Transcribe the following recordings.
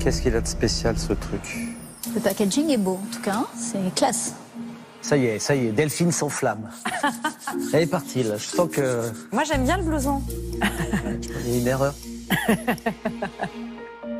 Qu'est-ce qu'il a de spécial ce truc? Le packaging est beau, en tout cas, hein. c'est classe. Ça y est, ça y est, Delphine s'enflamme. Elle est partie là, je sens que... Moi, j'aime bien le blouson. Il y a une erreur.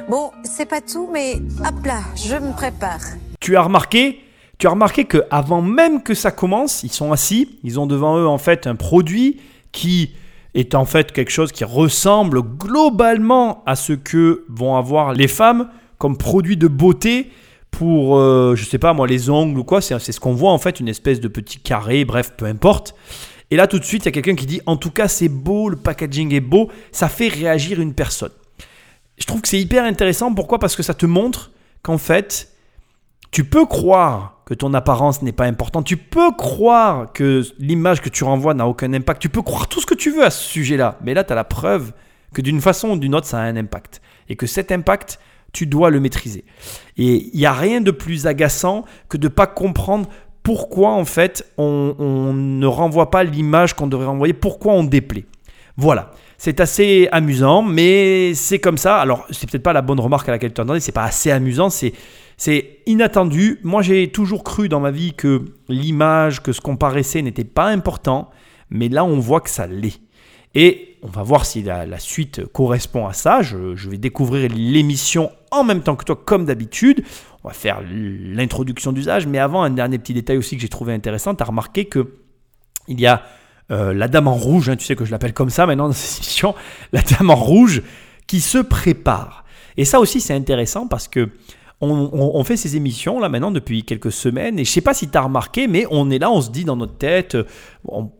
Bon, c'est pas tout, mais hop là, je me prépare. Tu as remarqué tu as remarqué que avant même que ça commence, ils sont assis, ils ont devant eux en fait un produit qui est en fait quelque chose qui ressemble globalement à ce que vont avoir les femmes comme produit de beauté pour, euh, je sais pas moi, les ongles ou quoi. C'est c'est ce qu'on voit en fait, une espèce de petit carré, bref, peu importe. Et là tout de suite, il y a quelqu'un qui dit, en tout cas c'est beau, le packaging est beau, ça fait réagir une personne. Je trouve que c'est hyper intéressant. Pourquoi? Parce que ça te montre qu'en fait, tu peux croire ton apparence n'est pas importante, tu peux croire que l'image que tu renvoies n'a aucun impact, tu peux croire tout ce que tu veux à ce sujet-là, mais là, tu as la preuve que d'une façon ou d'une autre, ça a un impact. Et que cet impact, tu dois le maîtriser. Et il n'y a rien de plus agaçant que de ne pas comprendre pourquoi, en fait, on, ne renvoie pas l'image qu'on devrait renvoyer, pourquoi on déplaît. Voilà. C'est assez amusant, mais c'est comme ça. Alors, c'est peut-être pas la bonne remarque à laquelle tu attendais, c'est pas assez amusant, c'est c'est inattendu. Moi, j'ai toujours cru dans ma vie que l'image, que ce qu'on paraissait n'était pas important, mais là, on voit que ça l'est. Et on va voir si la, suite correspond à ça. Je, je vais découvrir l'émission en même temps que toi, comme d'habitude. On va faire l'introduction d'usage, mais avant, un dernier petit détail aussi que j'ai trouvé intéressant. Tu as remarqué que il y a euh, la dame en rouge, hein, tu sais que je l'appelle comme ça maintenant dans cette émission, la dame en rouge qui se prépare. Et ça aussi, c'est intéressant parce que on, fait ces émissions là maintenant depuis quelques semaines et je sais pas si tu as remarqué, mais on est là, on se dit dans notre tête, euh,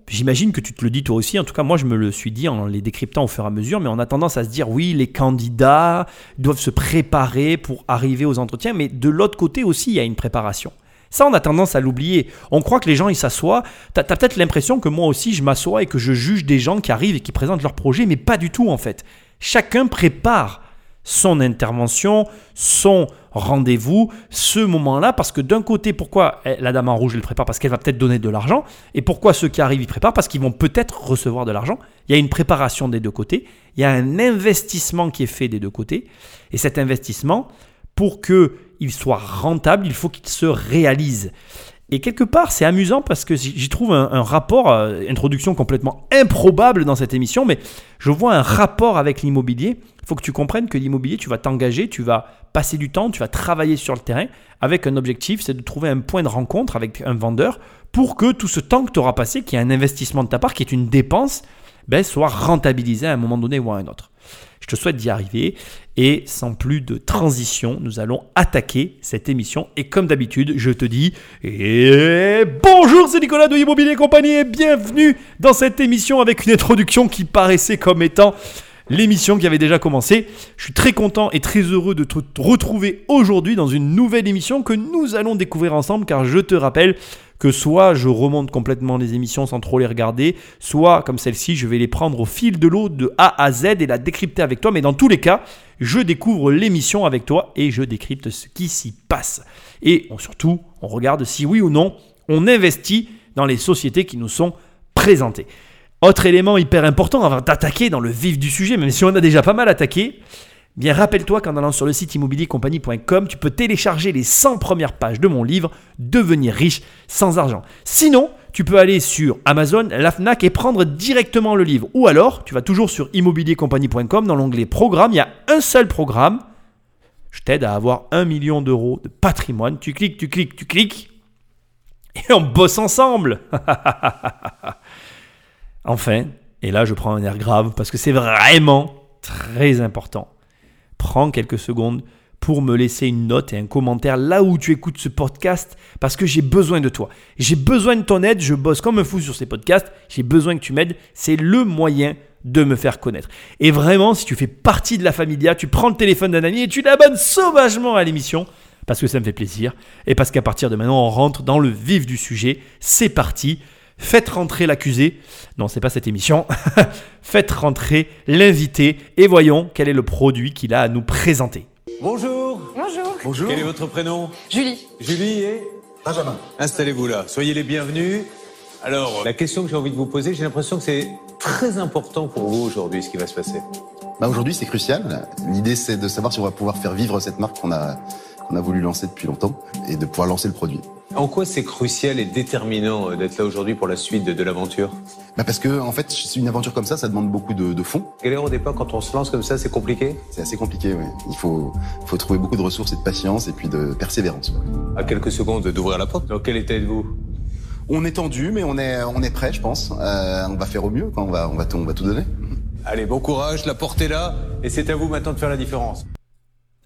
j'imagine que tu te le dis toi aussi, en tout cas moi je me le suis dit en les décryptant au fur et à mesure, mais on a tendance à se dire oui, les candidats doivent se préparer pour arriver aux entretiens, mais de l'autre côté aussi il y a une préparation. Ça, on a tendance à l'oublier. On croit que les gens, ils s'assoient. T'as as, peut-être l'impression que moi aussi, je m'assois et que je juge des gens qui arrivent et qui présentent leur projet, mais pas du tout en fait. Chacun prépare son intervention, son rendez-vous, ce moment-là, parce que d'un côté, pourquoi eh, la dame en rouge, elle prépare Parce qu'elle va peut-être donner de l'argent. Et pourquoi ceux qui arrivent, ils préparent Parce qu'ils vont peut-être recevoir de l'argent. Il y a une préparation des deux côtés. Il y a un investissement qui est fait des deux côtés. Et cet investissement, pour qu'il soit rentable, il faut qu'il se réalise. Et quelque part, c'est amusant parce que j'y trouve un, un rapport, euh, introduction complètement improbable dans cette émission, mais je vois un rapport avec l'immobilier. Faut que tu comprennes que l'immobilier, tu vas t'engager, tu vas passer du temps, tu vas travailler sur le terrain avec un objectif, c'est de trouver un point de rencontre avec un vendeur pour que tout ce temps que tu auras passé, qui est un investissement de ta part, qui est une dépense, ben, soit rentabilisé à un moment donné ou à un autre. Je te souhaite d'y arriver et sans plus de transition, nous allons attaquer cette émission. Et comme d'habitude, je te dis et bonjour, c'est Nicolas de Immobilier Compagnie et bienvenue dans cette émission avec une introduction qui paraissait comme étant l'émission qui avait déjà commencé. Je suis très content et très heureux de te retrouver aujourd'hui dans une nouvelle émission que nous allons découvrir ensemble car je te rappelle que soit je remonte complètement les émissions sans trop les regarder, soit comme celle-ci, je vais les prendre au fil de l'eau de A à Z et la décrypter avec toi. Mais dans tous les cas, je découvre l'émission avec toi et je décrypte ce qui s'y passe. Et surtout, on regarde si oui ou non on investit dans les sociétés qui nous sont présentées. Autre élément hyper important avant d'attaquer dans le vif du sujet, même si on a déjà pas mal attaqué, Bien, rappelle-toi qu'en allant sur le site immobiliercompagnie.com, tu peux télécharger les 100 premières pages de mon livre Devenir riche sans argent. Sinon, tu peux aller sur Amazon, la Fnac et prendre directement le livre. Ou alors, tu vas toujours sur immobiliercompagnie.com dans l'onglet Programme. Il y a un seul programme. Je t'aide à avoir 1 million d'euros de patrimoine. Tu cliques, tu cliques, tu cliques. Et on bosse ensemble. enfin, et là je prends un air grave parce que c'est vraiment très important prends quelques secondes pour me laisser une note et un commentaire là où tu écoutes ce podcast parce que j'ai besoin de toi. J'ai besoin de ton aide, je bosse comme un fou sur ces podcasts, j'ai besoin que tu m'aides, c'est le moyen de me faire connaître. Et vraiment, si tu fais partie de la familia, tu prends le téléphone d'un ami et tu l'abonnes sauvagement à l'émission parce que ça me fait plaisir et parce qu'à partir de maintenant, on rentre dans le vif du sujet. C'est parti. Faites rentrer l'accusé. Non, c'est pas cette émission. Faites rentrer l'invité et voyons quel est le produit qu'il a à nous présenter. Bonjour. Bonjour. Bonjour. Quel est votre prénom? Julie. Julie et Benjamin. Installez-vous là. Soyez les bienvenus. Alors, la question que j'ai envie de vous poser, j'ai l'impression que c'est très important pour vous aujourd'hui ce qui va se passer. bah Aujourd'hui, c'est crucial. L'idée, c'est de savoir si on va pouvoir faire vivre cette marque qu'on a, qu'on a voulu lancer depuis longtemps et de pouvoir lancer le produit. En quoi c'est crucial et déterminant euh, d'être là aujourd'hui pour la suite de, de l'aventure bah Parce que, en fait, une aventure comme ça, ça demande beaucoup de, de fonds. Et au départ, quand on se lance comme ça, c'est compliqué C'est assez compliqué, oui. Il faut, faut trouver beaucoup de ressources et de patience et puis de persévérance. À quelques secondes d'ouvrir la porte, dans quel état êtes-vous? On est tendu, mais on est, on est prêt, je pense. Euh, on va faire au mieux, quand on va, on va, tout, on va tout donner. Allez, bon courage, la porte est là, et c'est à vous maintenant de faire la différence.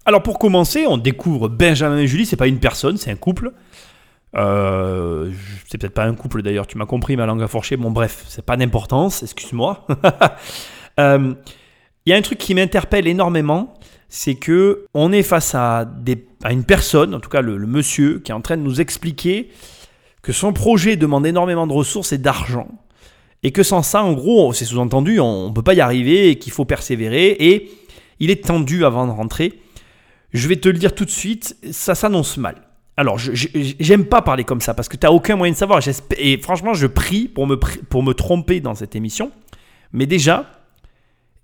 Alors pour commencer, on découvre Benjamin et Julie, c'est pas une personne, c'est un couple. Euh, c'est peut-être pas un couple d'ailleurs, tu m'as compris, ma langue a fourché. Bon, bref, c'est pas d'importance, excuse-moi. Euh, il y a un truc qui m'interpelle énormément, c'est que on est face à, à une personne, en tout cas le, le, monsieur, qui est en train de nous expliquer que son projet demande énormément de ressources et d'argent. Et que sans ça, en gros, c'est sous-entendu, on ne peut pas y arriver et qu'il faut persévérer. Et il est tendu avant de rentrer. Je vais te le dire tout de suite, ça s'annonce mal. Alors, j'aime pas parler comme ça parce que tu n'as aucun moyen de savoir. Et franchement, je prie pour me, pour me tromper dans cette émission. Mais déjà,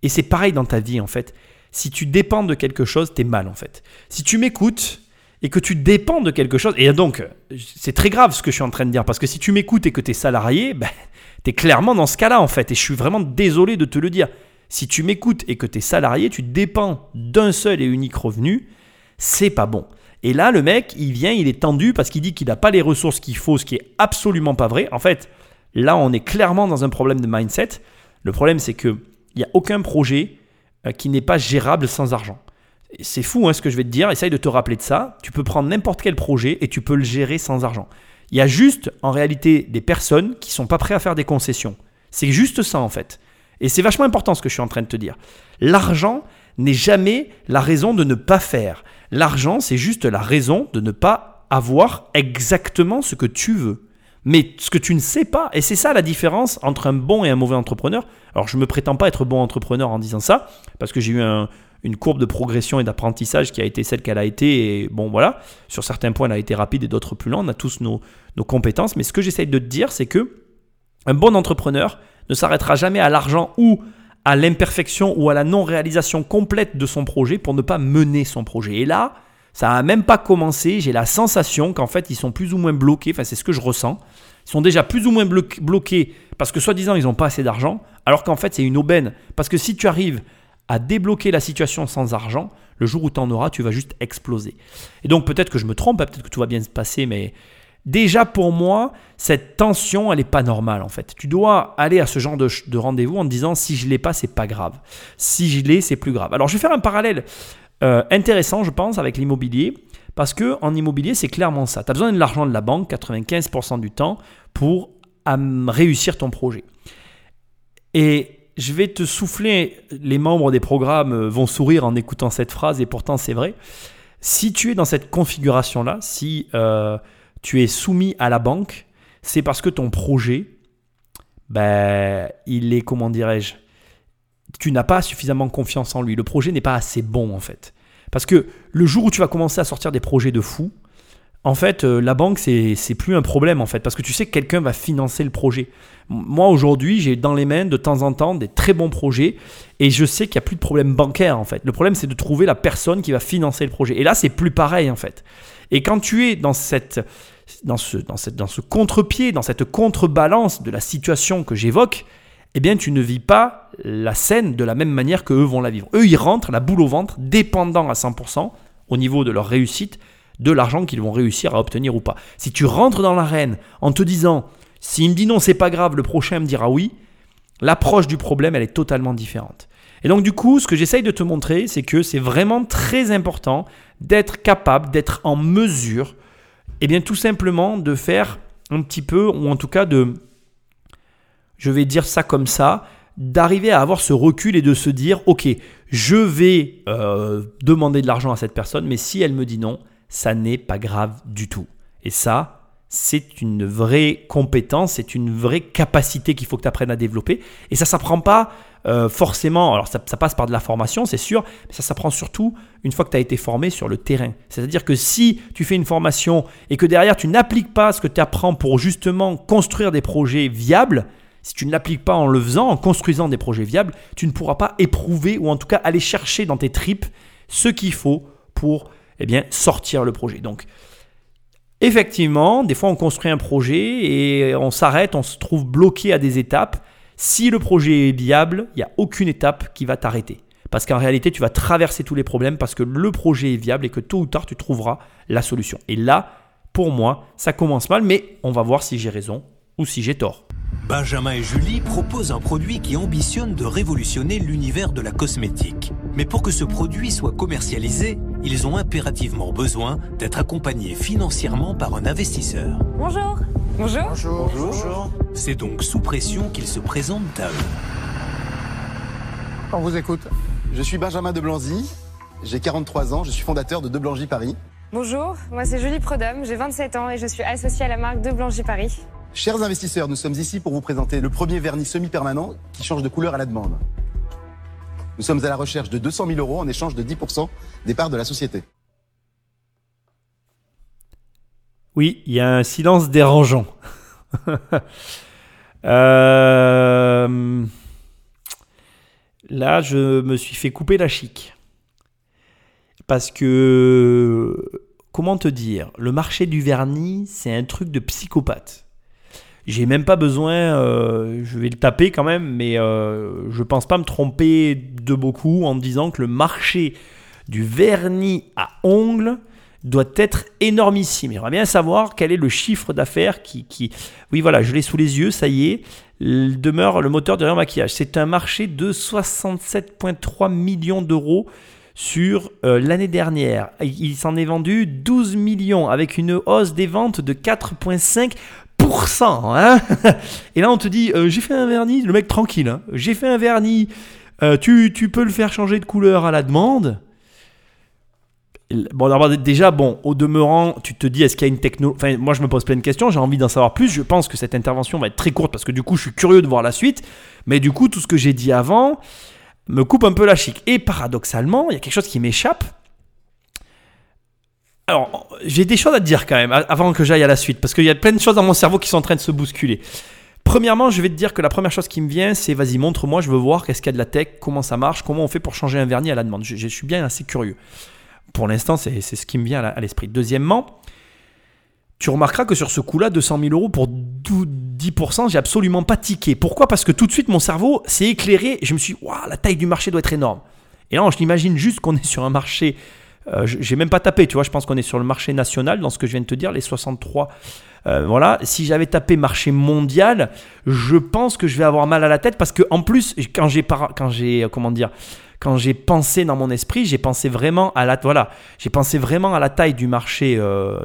et c'est pareil dans ta vie en fait, si tu dépends de quelque chose, tu es mal en fait. Si tu m'écoutes et que tu dépends de quelque chose, et donc c'est très grave ce que je suis en train de dire parce que si tu m'écoutes et que tu es salarié, ben, tu es clairement dans ce cas-là en fait. Et je suis vraiment désolé de te le dire. Si tu m'écoutes et que tu es salarié, tu dépends d'un seul et unique revenu, c'est pas bon. Et là, le mec, il vient, il est tendu parce qu'il dit qu'il n'a pas les ressources qu'il faut, ce qui est absolument pas vrai. En fait, là, on est clairement dans un problème de mindset. Le problème, c'est qu'il n'y a aucun projet euh, qui n'est pas gérable sans argent. C'est fou hein, ce que je vais te dire, essaye de te rappeler de ça. Tu peux prendre n'importe quel projet et tu peux le gérer sans argent. Il y a juste, en réalité, des personnes qui sont pas prêtes à faire des concessions. C'est juste ça, en fait. Et c'est vachement important ce que je suis en train de te dire. L'argent n'est jamais la raison de ne pas faire. L'argent, c'est juste la raison de ne pas avoir exactement ce que tu veux. Mais ce que tu ne sais pas, et c'est ça la différence entre un bon et un mauvais entrepreneur. Alors je ne me prétends pas être bon entrepreneur en disant ça, parce que j'ai eu une courbe de progression et d'apprentissage qui a été celle qu'elle a été, et bon voilà, sur certains points elle a été rapide et d'autres plus lents, on a tous nos, nos compétences, mais ce que j'essaye de te dire, c'est que un bon entrepreneur ne s'arrêtera jamais à l'argent ou à l'imperfection ou à la non-réalisation complète de son projet pour ne pas mener son projet. Et là, ça n'a même pas commencé. J'ai la sensation qu'en fait, ils sont plus ou moins bloqués. Enfin, c'est ce que je ressens. Ils sont déjà plus ou moins bloqués parce que soi-disant, ils n'ont pas assez d'argent, alors qu'en fait, c'est une aubaine. Parce que si tu arrives à débloquer la situation sans argent, le jour où tu en auras, tu vas juste exploser. Et donc, peut-être que je me trompe, hein, peut-être que tout va bien se passer, mais Déjà pour moi, cette tension, elle n'est pas normale en fait. Tu dois aller à ce genre de, rendez-vous en te disant si je l'ai pas, c'est pas grave. Si je l'ai, c'est plus grave. Alors je vais faire un parallèle euh, intéressant, je pense, avec l'immobilier. Parce que en immobilier, c'est clairement ça. Tu as besoin de l'argent de la banque 95% du temps pour réussir ton projet. Et je vais te souffler, les membres des programmes vont sourire en écoutant cette phrase, et pourtant c'est vrai. Si tu es dans cette configuration-là, si euh, tu es soumis à la banque, c'est parce que ton projet, ben, il est, comment dirais-je, tu n'as pas suffisamment confiance en lui. Le projet n'est pas assez bon en fait. Parce que le jour où tu vas commencer à sortir des projets de fou, en fait, euh, la banque, c'est, c'est plus un problème en fait, parce que tu sais que quelqu'un va financer le projet. Moi, aujourd'hui, j'ai dans les mains de temps en temps des très bons projets et je sais qu'il n'y a plus de problème bancaire en fait. Le problème, c'est de trouver la personne qui va financer le projet. Et là, c'est plus pareil en fait. Et quand tu es dans cette, dans ce, contre-pied, dans cette contrebalance de la situation que j'évoque, eh bien, tu ne vis pas la scène de la même manière que eux vont la vivre. Eux, ils rentrent la boule au ventre, dépendant à 100% au niveau de leur réussite, de l'argent qu'ils vont réussir à obtenir ou pas. Si tu rentres dans l'arène en te disant, s'il me dit non, c'est pas grave, le prochain me dira oui, l'approche du problème, elle est totalement différente. Et donc, du coup, ce que j'essaye de te montrer, c'est que c'est vraiment très important d'être capable, d'être en mesure eh bien, tout simplement de faire un petit peu, ou en tout cas de, je vais dire ça comme ça, d'arriver à avoir ce recul et de se dire, ok, je vais euh, demander de l'argent à cette personne, mais si elle me dit non, ça n'est pas grave du tout. Et ça, c'est une vraie compétence, c'est une vraie capacité qu'il faut que tu apprennes à développer. Et ça ne s'apprend pas euh, forcément, alors ça, passe par de la formation, c'est sûr, mais ça s'apprend surtout une fois que tu as été formé sur le terrain. C'est-à-dire que si tu fais une formation et que derrière tu n'appliques pas ce que tu apprends pour justement construire des projets viables, si tu ne l'appliques pas en le faisant, en construisant des projets viables, tu ne pourras pas éprouver ou en tout cas aller chercher dans tes tripes ce qu'il faut pour eh bien, sortir le projet. Donc, effectivement, des fois on construit un projet et on s'arrête, on se trouve bloqué à des étapes. Si le projet est viable, il n'y a aucune étape qui va t'arrêter. Parce qu'en réalité, tu vas traverser tous les problèmes parce que le projet est viable et que tôt ou tard, tu trouveras la solution. Et là, pour moi, ça commence mal, mais on va voir si j'ai raison ou si j'ai tort. Benjamin et Julie proposent un produit qui ambitionne de révolutionner l'univers de la cosmétique. Mais pour que ce produit soit commercialisé, ils ont impérativement besoin d'être accompagnés financièrement par un investisseur. Bonjour. Bonjour. C'est donc sous pression qu'ils se présentent à eux. On vous écoute. Je suis Benjamin de Blanzy, j'ai 43 ans, je suis fondateur de De Blangy Paris. Bonjour, moi c'est Julie Prodhomme, j'ai 27 ans et je suis associée à la marque De Blangy Paris. Chers investisseurs, nous sommes ici pour vous présenter le premier vernis semi-permanent qui change de couleur à la demande. Nous sommes à la recherche de 200 000 euros en échange de 10% des parts de la société. Oui, il y a un silence dérangeant. Euh, Là, je me suis fait couper la chic. Parce que, comment te dire, le marché du vernis, c'est un truc de psychopathe. J'ai même pas besoin, euh, je vais le taper quand même, mais euh, je pense pas me tromper de beaucoup en disant que le marché du vernis à ongles doit être énormissime. J'aimerais bien savoir quel est le chiffre d'affaires qui. Oui, voilà, je l'ai sous les yeux, ça y est. Demeure le moteur derrière maquillage. C'est un marché de 67,3 millions d'euros sur euh, l'année dernière. Il s'en est vendu 12 millions avec une hausse des ventes de 4,5%. Hein Et là, on te dit, euh, j'ai fait un vernis, le mec tranquille, hein. j'ai fait un vernis, euh, tu, tu peux le faire changer de couleur à la demande. Bon, déjà, bon, au demeurant, tu te dis, est-ce qu'il y a une techno... Enfin, moi, je me pose plein de questions, j'ai envie d'en savoir plus. Je pense que cette intervention va être très courte parce que du coup, je suis curieux de voir la suite. Mais du coup, tout ce que j'ai dit avant me coupe un peu la chic. Et paradoxalement, il y a quelque chose qui m'échappe. Alors, j'ai des choses à te dire quand même, avant que j'aille à la suite, parce qu'il y a plein de choses dans mon cerveau qui sont en train de se bousculer. Premièrement, je vais te dire que la première chose qui me vient, c'est vas-y, montre-moi, je veux voir qu'est-ce qu'il y a de la tech, comment ça marche, comment on fait pour changer un vernis à la demande. je suis bien assez curieux. Pour l'instant, c'est ce qui me vient à l'esprit. Deuxièmement, tu remarqueras que sur ce coup-là, 200 000 euros pour 10%, j'ai absolument pas tiqué. Pourquoi? Parce que tout de suite, mon cerveau s'est éclairé et je me suis dit, la taille du marché doit être énorme. Et là, je l'imagine juste qu'on est sur un marché, euh, j'ai même pas tapé, tu vois, je pense qu'on est sur le marché national, dans ce que je viens de te dire, les 63. Euh, voilà, si j'avais tapé marché mondial, je pense que je vais avoir mal à la tête parce que en plus, quand j'ai, quand j'ai, comment dire, quand j'ai pensé dans mon esprit, j'ai pensé vraiment à la voilà, j'ai pensé vraiment à la taille du marché euh,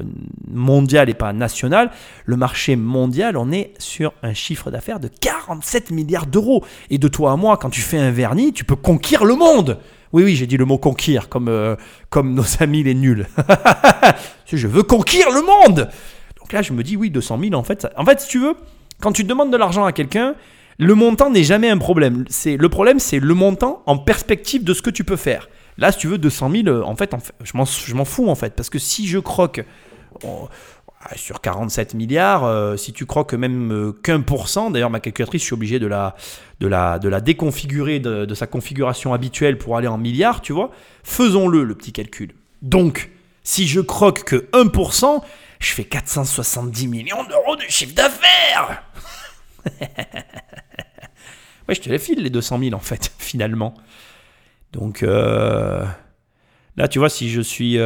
mondial et pas national. Le marché mondial, on est sur un chiffre d'affaires de 47 milliards d'euros. Et de toi à moi, quand tu fais un vernis, tu peux conquérir le monde. Oui, oui, j'ai dit le mot conquérir comme, euh, comme nos amis les nuls. je veux conquérir le monde. Donc là, je me dis oui, 200 000 en fait. En fait, si tu veux, quand tu demandes de l'argent à quelqu'un, le montant n'est jamais un problème. C'est le problème, c'est le montant en perspective de ce que tu peux faire. Là, si tu veux 200 000, euh, en fait, je m'en fous en fait, parce que si je croque sur 47 milliards, euh, si tu croques même euh, qu'un pour cent, d'ailleurs ma calculatrice, je suis obligé de la, déconfigurer de, sa configuration habituelle pour aller en milliards, tu vois, faisons-le le petit calcul. Donc, si je croque que 1%, je fais 470 millions d'euros de chiffre d'affaires Ouais, je te les file les 200 000 en fait, finalement. Donc euh, là, tu vois, si je suis,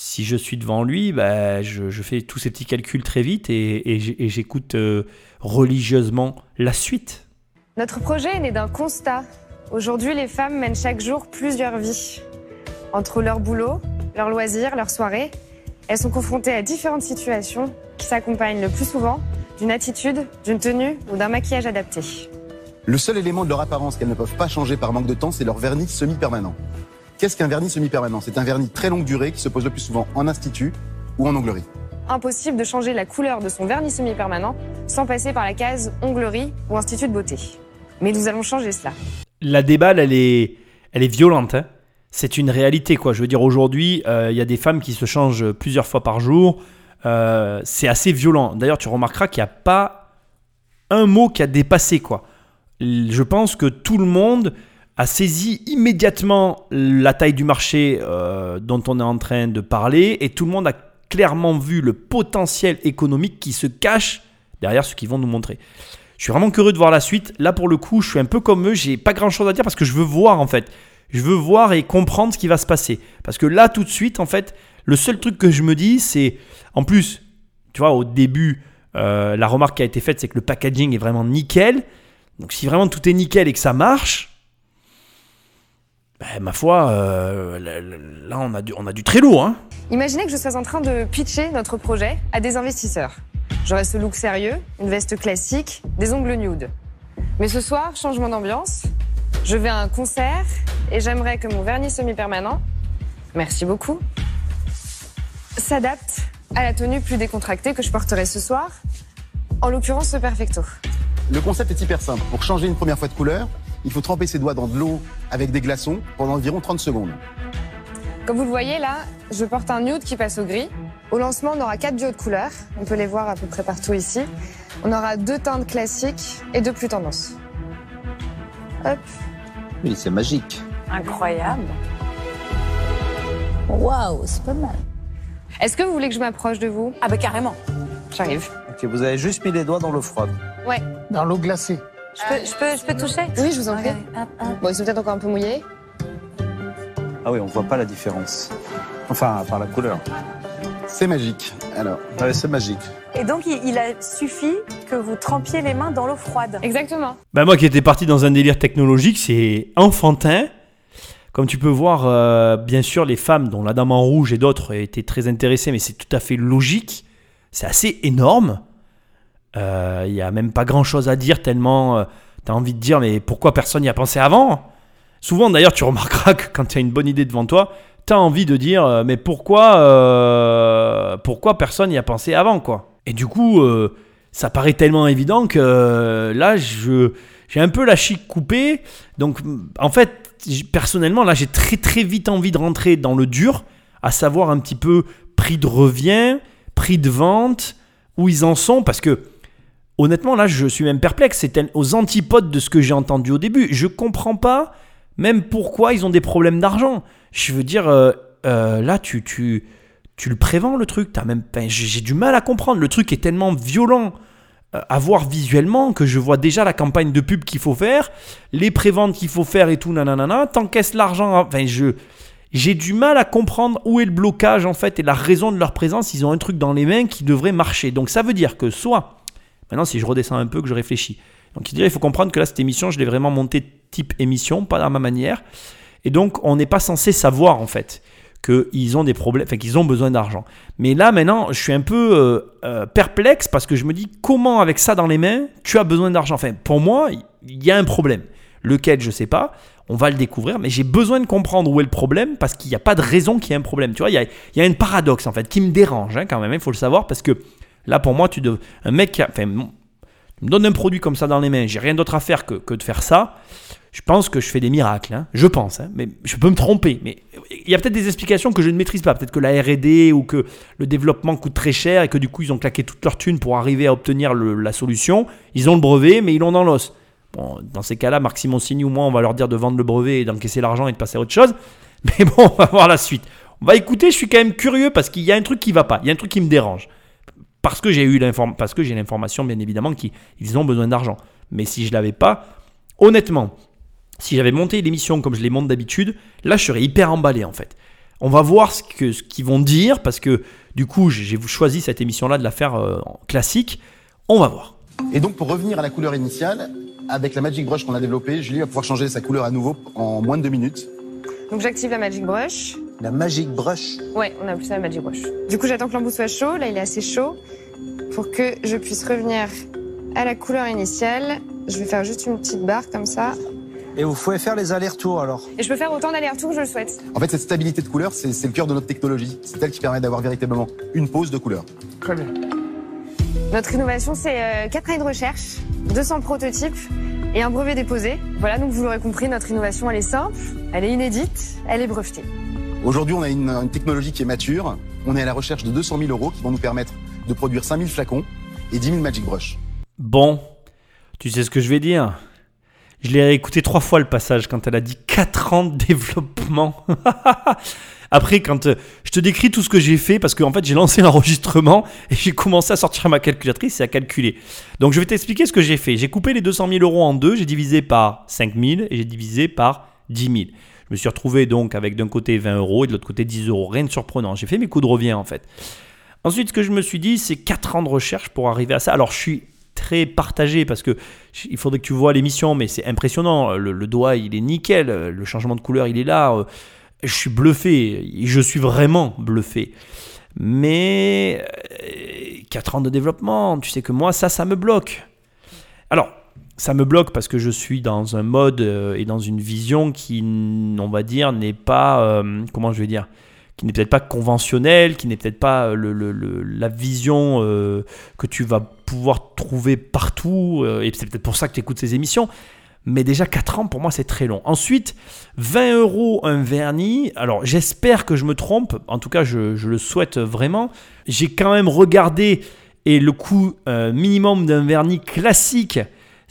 si je suis devant lui, bah, je, fais tous ces petits calculs très vite et, j'écoute euh, religieusement la suite. Notre projet est né d'un constat. Aujourd'hui, les femmes mènent chaque jour plusieurs vies. Entre leur boulot, leurs loisirs, leurs soirées, elles sont confrontées à différentes situations qui s'accompagnent le plus souvent d'une attitude, d'une tenue ou d'un maquillage adapté. Le seul élément de leur apparence qu'elles ne peuvent pas changer par manque de temps, c'est leur vernis semi-permanent. Qu'est-ce qu'un vernis semi-permanent? C'est un vernis très longue durée qui se pose le plus souvent en institut ou en onglerie. Impossible de changer la couleur de son vernis semi-permanent sans passer par la case onglerie ou institut de beauté. Mais nous allons changer cela. La déballe, elle est, elle est violente. Hein. c'est une réalité, quoi. Je veux dire, aujourd'hui, euh, il y a des femmes qui se changent plusieurs fois par jour. Euh, c'est assez violent. D'ailleurs, tu remarqueras qu'il n'y a pas un mot qui a dépassé quoi. Je pense que tout le monde a saisi immédiatement la taille du marché euh, dont on est en train de parler et tout le monde a clairement vu le potentiel économique qui se cache derrière ce qu'ils vont nous montrer. Je suis vraiment curieux de voir la suite. Là, pour le coup, je suis un peu comme eux. J'ai pas grand chose à dire parce que je veux voir, en fait. Je veux voir et comprendre ce qui va se passer. Parce que là, tout de suite, en fait, le seul truc que je me dis, c'est. En plus, tu vois, au début, euh, la remarque qui a été faite, c'est que le packaging est vraiment nickel. Donc, si vraiment tout est nickel et que ça marche, ben, ma foi, euh, là, on a, du, on a du très lourd. Hein. Imaginez que je sois en train de pitcher notre projet à des investisseurs. J'aurai ce look sérieux, une veste classique, des ongles nude. Mais ce soir, changement d'ambiance. Je vais à un concert et j'aimerais que mon vernis semi-permanent, merci beaucoup, s'adapte à la tenue plus décontractée que je porterai ce soir, en l'occurrence ce perfecto. Le concept est hyper simple. Pour changer une première fois de couleur, il faut tremper ses doigts dans de l'eau avec des glaçons pendant environ 30 secondes. Comme vous le voyez là, je porte un nude qui passe au gris. Au lancement, on aura quatre duos de couleurs. On peut les voir à peu près partout ici. On aura deux teintes classiques et deux plus tendances. Hop. Oui, c'est magique. Incroyable. Waouh, c'est pas mal. Est-ce que vous voulez que je m'approche de vous? Ah bah carrément. J'arrive. Ok, vous avez juste mis les doigts dans l'eau froide. Ouais. Dans l'eau glacée. Je peux, je peux, je peux toucher? Oui, je vous en prie. Bon, ils sont peut-être encore un peu mouillés. Ah oui, on voit pas la différence. Enfin, par la couleur. C'est magique. Alors, Ouais, c'est magique. Et donc, il, il a suffi que vous trempiez les mains dans l'eau froide. Exactement. Bah moi qui étais parti dans un délire technologique, c'est enfantin. Comme tu peux voir, euh, bien sûr, les femmes, dont la dame en rouge et d'autres, étaient très intéressées, mais c'est tout à fait logique. C'est assez énorme. Euh, Il n'y a même pas grand-chose à dire, tellement tu as envie de dire, mais pourquoi personne n'y a pensé avant? Souvent, d'ailleurs, tu remarqueras que quand tu as une bonne idée devant toi, tu as envie de dire, euh, mais pourquoi, euh, pourquoi personne n'y a pensé avant quoi? Et du coup, euh, ça paraît tellement évident que euh, là, je, j'ai un peu la chic coupée. Donc, en fait, personnellement, là, j'ai très très vite envie de rentrer dans le dur, à savoir un petit peu prix de revient, prix de vente, où ils en sont, parce que honnêtement, là, je suis même perplexe. C'est aux antipodes de ce que j'ai entendu au début. Je comprends pas même pourquoi ils ont des problèmes d'argent. Je veux dire, euh, euh, là, tu, le prévends, le truc. T'as même, j'ai du mal à comprendre. Le truc est tellement violent euh, à voir visuellement que je vois déjà la campagne de pub qu'il faut faire, les préventes qu'il faut faire et tout, nanana. T'encaisses l'argent. Enfin, je. J'ai du mal à comprendre où est le blocage en fait et la raison de leur présence. Ils ont un truc dans les mains qui devrait marcher. Donc ça veut dire que soit, maintenant si je redescends un peu, que je réfléchis. Donc il faut comprendre que là cette émission, je l'ai vraiment montée type émission, pas à ma manière. Et donc on n'est pas censé savoir en fait qu'ils ont des problèmes, enfin qu'ils ont besoin d'argent. Mais là maintenant, je suis un peu euh, euh, perplexe parce que je me dis comment avec ça dans les mains, tu as besoin d'argent? Enfin pour moi, il y a un problème. Lequel je sais pas. On va le découvrir, mais j'ai besoin de comprendre où est le problème parce qu'il n'y a pas de raison qu'il y ait un problème. Tu vois, il y a, il une paradoxe en fait qui me dérange hein, quand même. Il faut le savoir parce que là pour moi, tu dev... un mec, qui enfin, tu me donnes un produit comme ça dans les mains, j'ai rien d'autre à faire que, que de faire ça. Je pense que je fais des miracles, hein. je pense, hein. mais je peux me tromper. Mais il y a peut-être des explications que je ne maîtrise pas. Peut-être que la R&D ou que le développement coûte très cher et que du coup ils ont claqué toute leur thune pour arriver à obtenir la solution. Ils ont le brevet, mais ils l'ont dans l'os. Bon, dans ces cas-là, Marc Simoncini ou moi, on va leur dire de vendre le brevet et d'encaisser l'argent et de passer à autre chose. Mais bon, on va voir la suite. On va écouter. Je suis quand même curieux parce qu'il y a un truc qui va pas. Il y a un truc qui me dérange parce que j'ai eu parce que j'ai l'information bien évidemment qu'ils ils ont besoin d'argent. Mais si je l'avais pas, honnêtement, si j'avais monté l'émission comme je les monte d'habitude, là je serais hyper emballé en fait. On va voir ce que ce qu'ils vont dire parce que du coup j'ai choisi cette émission là de la faire euh, en classique. On va voir. Et donc, pour revenir à la couleur initiale, avec la Magic Brush qu'on a développée, Julie va pouvoir changer sa couleur à nouveau en moins de deux minutes. Donc j'active la Magic Brush. La Magic Brush. Ouais, on appelle ça la Magic Brush. Du coup, j'attends que l'embout soit chaud. Là, il est assez chaud. Pour que je puisse revenir à la couleur initiale, je vais faire juste une petite barre comme ça. Et vous pouvez faire les allers-retours alors. Et je peux faire autant d'allers-retours que je le souhaite. En fait, cette stabilité de couleur, c'est le cœur de notre technologie. C'est elle qui permet d'avoir véritablement une pause de couleur. Très bien. Notre innovation, c'est euh, 4 années de recherche, 200 prototypes et un brevet déposé. Voilà, donc vous l'aurez compris, notre innovation, elle est simple, elle est inédite, elle est brevetée. Aujourd'hui, on a une, technologie qui est mature. On est à la recherche de 200 000 euros qui vont nous permettre de produire 5000 flacons et 10 000 Magic Brush. Bon, Tu sais ce que je vais dire? Je l'ai écouté trois fois le passage quand elle a dit 4 ans de développement. Après, quand euh, je te décris tout ce que j'ai fait, parce qu'en fait, j'ai lancé l'enregistrement et j'ai commencé à sortir ma calculatrice et à calculer. Donc, je vais t'expliquer ce que j'ai fait. J'ai coupé les 200 000 euros en deux, j'ai divisé par 5 000 et j'ai divisé par 10 000. Je me suis retrouvé donc avec d'un côté 20 euros et de l'autre côté 10 euros. Rien de surprenant. J'ai fait mes coups de revient en fait. Ensuite, ce que je me suis dit, c'est 4 ans de recherche pour arriver à ça. Alors, je suis très partagé parce que il faudrait que tu vois l'émission, mais c'est impressionnant. Le, le doigt, il est nickel. Le changement de couleur, il est là. Euh, Je suis bluffé. Je suis vraiment bluffé. Mais 4 ans de développement, tu sais que moi, ça, ça me bloque. Alors, ça me bloque parce que je suis dans un mode euh, et dans une vision qui, on va dire, n'est pas, euh, comment je vais dire, qui n'est peut-être pas conventionnelle, qui n'est peut-être pas le- la vision euh, que tu vas pouvoir trouver partout, euh, et c'est peut-être pour ça que tu écoutes ces émissions. Mais déjà 4 ans, pour moi, c'est très long. Ensuite, 20 euros un vernis. Alors, j'espère que je me trompe. En tout cas, je, le souhaite vraiment. J'ai quand même regardé et le coût euh, minimum d'un vernis classique,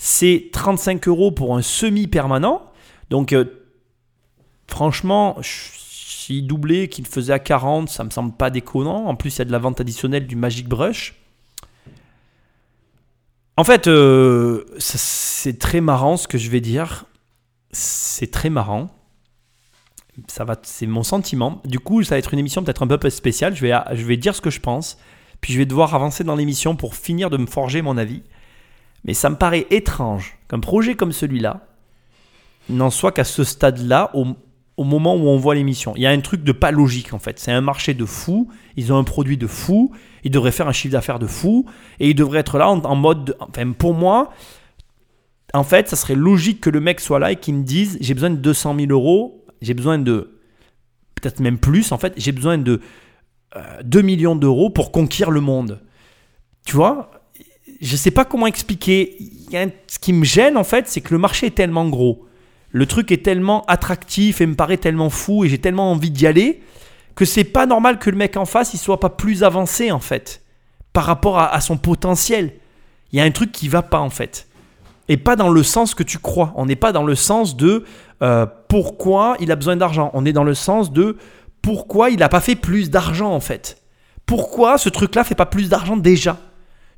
c'est 35 euros pour un semi-permanent. Donc, euh, franchement, si doublé qu'il faisait à 40, ça me semble pas déconnant. En plus, il y a de la vente additionnelle du Magic Brush. En fait, euh, c'est très marrant ce que je vais dire. C'est très marrant. Ça va, c'est mon sentiment. Du coup, ça va être une émission peut-être un peu spéciale. Je vais, je vais dire ce que je pense, puis je vais devoir avancer dans l'émission pour finir de me forger mon avis. Mais ça me paraît étrange qu'un projet comme celui-là n'en soit qu'à ce stade-là, au, moment où on voit l'émission. Il y a un truc de pas logique en fait. C'est un marché de fou. Ils ont un produit de fou. Ils devraient faire un chiffre d'affaires de fou. Et ils devraient être là en, mode. de- enfin, pour moi, en fait, ça serait logique que le mec soit là et qu'il me dise j'ai besoin de 200 000 euros. J'ai besoin de. Peut-être même plus en fait. J'ai besoin de euh, 2 millions d'euros pour conquérir le monde. Tu vois? Je sais pas comment expliquer. Ce qui me gêne en fait, c'est que le marché est tellement gros le truc est tellement attractif et me paraît tellement fou et j'ai tellement envie d'y aller que c'est pas normal que le mec en face il soit pas plus avancé en fait par rapport à, à son potentiel. Il y a un truc qui va pas en fait. Et pas dans le sens que tu crois. On n'est pas dans le sens de euh, pourquoi il a besoin d'argent. On est dans le sens de pourquoi il n'a pas fait plus d'argent en fait. Pourquoi ce truc-là fait pas plus d'argent déjà?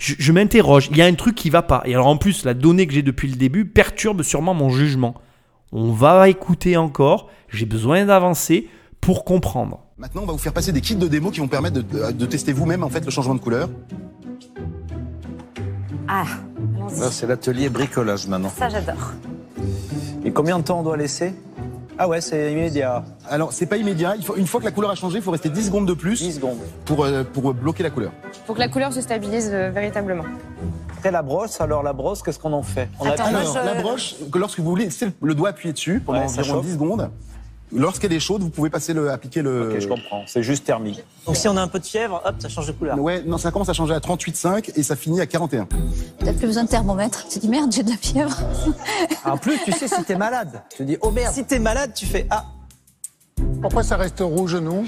Je, je m'interroge. Il y a un truc qui va pas. Et alors en plus, la donnée que j'ai depuis le début perturbe sûrement mon jugement. On va écouter encore. J'ai besoin d'avancer pour comprendre. Maintenant, on va vous faire passer des kits de démo qui vont permettre de, de- de tester vous-même en fait le changement de couleur. Ah, allons-y. C'est l'atelier bricolage maintenant. Ça, j'adore. Et combien de temps on doit laisser? Ah ouais, c'est immédiat. Alors, c'est pas immédiat. Il faut, une fois que la couleur a changé, il faut rester 10 secondes de plus 10 secondes. pour, euh, pour bloquer la couleur. Pour que la couleur se stabilise euh, véritablement. Après la brosse, alors la brosse, qu'est-ce qu'on en fait? On Attends, appuie moi, Alors, je- la broche, que lorsque vous voulez laisser le doigt appuyé dessus pendant Ouais, ça environ chauffe. 10 secondes, lorsqu'elle est chaude, vous pouvez passer le, appliquer le. Ok, je comprends. C'est juste thermique. Donc si on a un peu de fièvre, hop, ça change de couleur. Ouais, non, ça commence à changer à 38,5 et ça finit à 41. T'as plus besoin de thermomètre. Tu dis merde, j'ai de la fièvre. En plus, tu sais, si t'es malade, tu dis, oh merde. Si t'es malade, tu fais Ah, Pourquoi ça reste rouge, nous?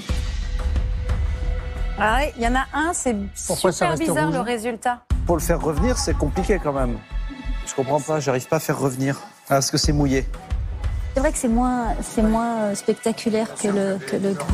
Ah ouais, il y en a un, c'est Pourquoi ça super reste bizarre rouge? le résultat. pour le faire revenir, c'est compliqué quand même. Je comprends pas, j'arrive pas à faire revenir. Ah, parce que c'est mouillé. C'est vrai que c'est moins, c'est moins euh, spectaculaire que le, que le gris.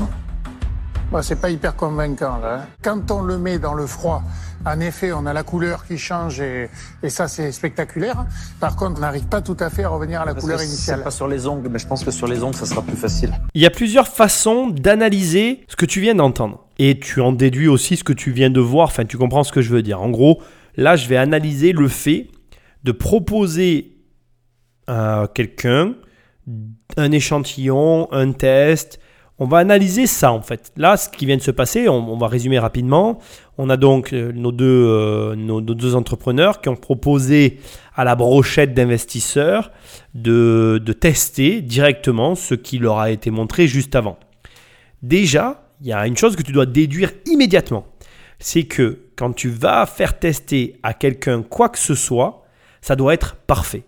bah, C'est pas hyper convaincant, là. hein. Quand on le met dans le froid, en effet, on a la couleur qui change et, et ça, c'est spectaculaire. Par contre, on n'arrive pas tout à fait à revenir à la Parce couleur initiale. Pas sur les ongles, mais je pense que sur les ongles, ça sera plus facile. Il y a plusieurs façons d'analyser ce que tu viens d'entendre. Et tu en déduis aussi ce que tu viens de voir. Enfin, tu comprends ce que je veux dire. En gros, là, je vais analyser le fait de proposer à quelqu'un un échantillon, un test. On va analyser ça en fait. Là, ce qui vient de se passer, on, va résumer rapidement. On a donc euh, nos deux, euh, nos, deux entrepreneurs qui ont proposé à la brochette d'investisseurs de tester directement ce qui leur a été montré juste avant. Déjà, il y a une chose que tu dois déduire immédiatement. C'est que quand tu vas faire tester à quelqu'un quoi que ce soit, ça doit être parfait.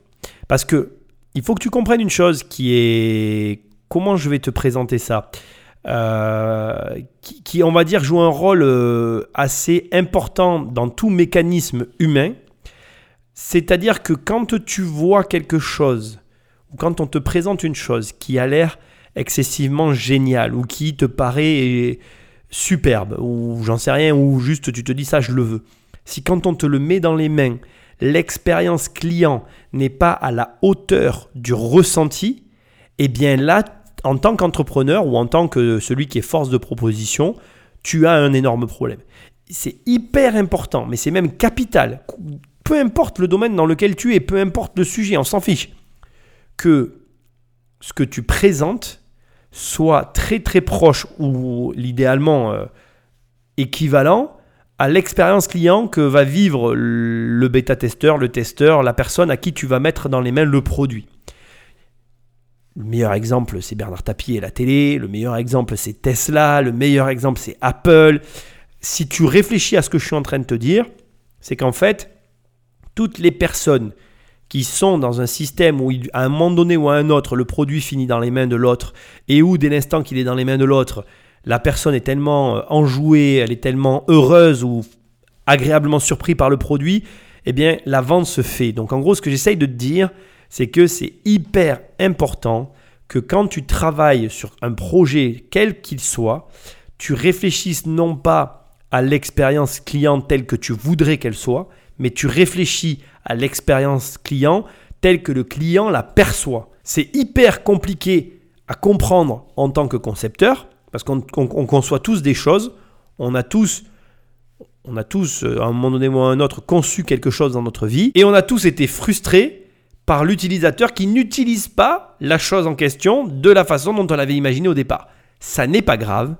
Parce que il faut que tu comprennes une chose qui est... Comment je vais te présenter ça Euh, qui, qui, on va dire, joue un rôle euh, assez important dans tout mécanisme humain. C'est-à-dire que quand tu vois quelque chose, ou quand on te présente une chose qui a l'air excessivement géniale, ou qui te paraît superbe, ou j'en sais rien, ou juste tu te dis ça, je le veux. Si quand on te le met dans les mains, l'expérience client n'est pas à la hauteur du ressenti, eh bien là, en tant qu'entrepreneur ou en tant que celui qui est force de proposition, tu as un énorme problème. C'est hyper important, mais c'est même capital. Peu importe le domaine dans lequel tu es, peu importe le sujet, on s'en fiche. Que ce que tu présentes soit très très proche ou l'idéalement euh, équivalent à l'expérience client que va vivre le bêta-testeur, le testeur, la personne à qui tu vas mettre dans les mains le produit. Le meilleur exemple, c'est Bernard Tapie et la télé. Le meilleur exemple, c'est Tesla. Le meilleur exemple, c'est Apple. Si tu réfléchis à ce que je suis en train de te dire, c'est qu'en fait, toutes les personnes qui sont dans un système où, à un moment donné ou à un autre, le produit finit dans les mains de l'autre, et où, dès l'instant qu'il est dans les mains de l'autre, la personne est tellement euh, enjouée, elle est tellement heureuse ou agréablement surpris par le produit, eh bien, la vente se fait. Donc, en gros, ce que j'essaye de te dire, c'est que c'est hyper important que quand tu travailles sur un projet, quel qu'il soit, tu réfléchisses non pas à l'expérience client telle que tu voudrais qu'elle soit, mais tu réfléchis à l'expérience client telle que le client la perçoit. C'est hyper compliqué à comprendre en tant que concepteur, parce qu'on conçoit tous des choses, on a tous on a tous, euh, à un moment donné ou à un autre, conçu quelque chose dans notre vie, et on a tous été frustrés par l'utilisateur qui n'utilise pas la chose en question de la façon dont on l'avait imaginé au départ. Ça n'est pas grave.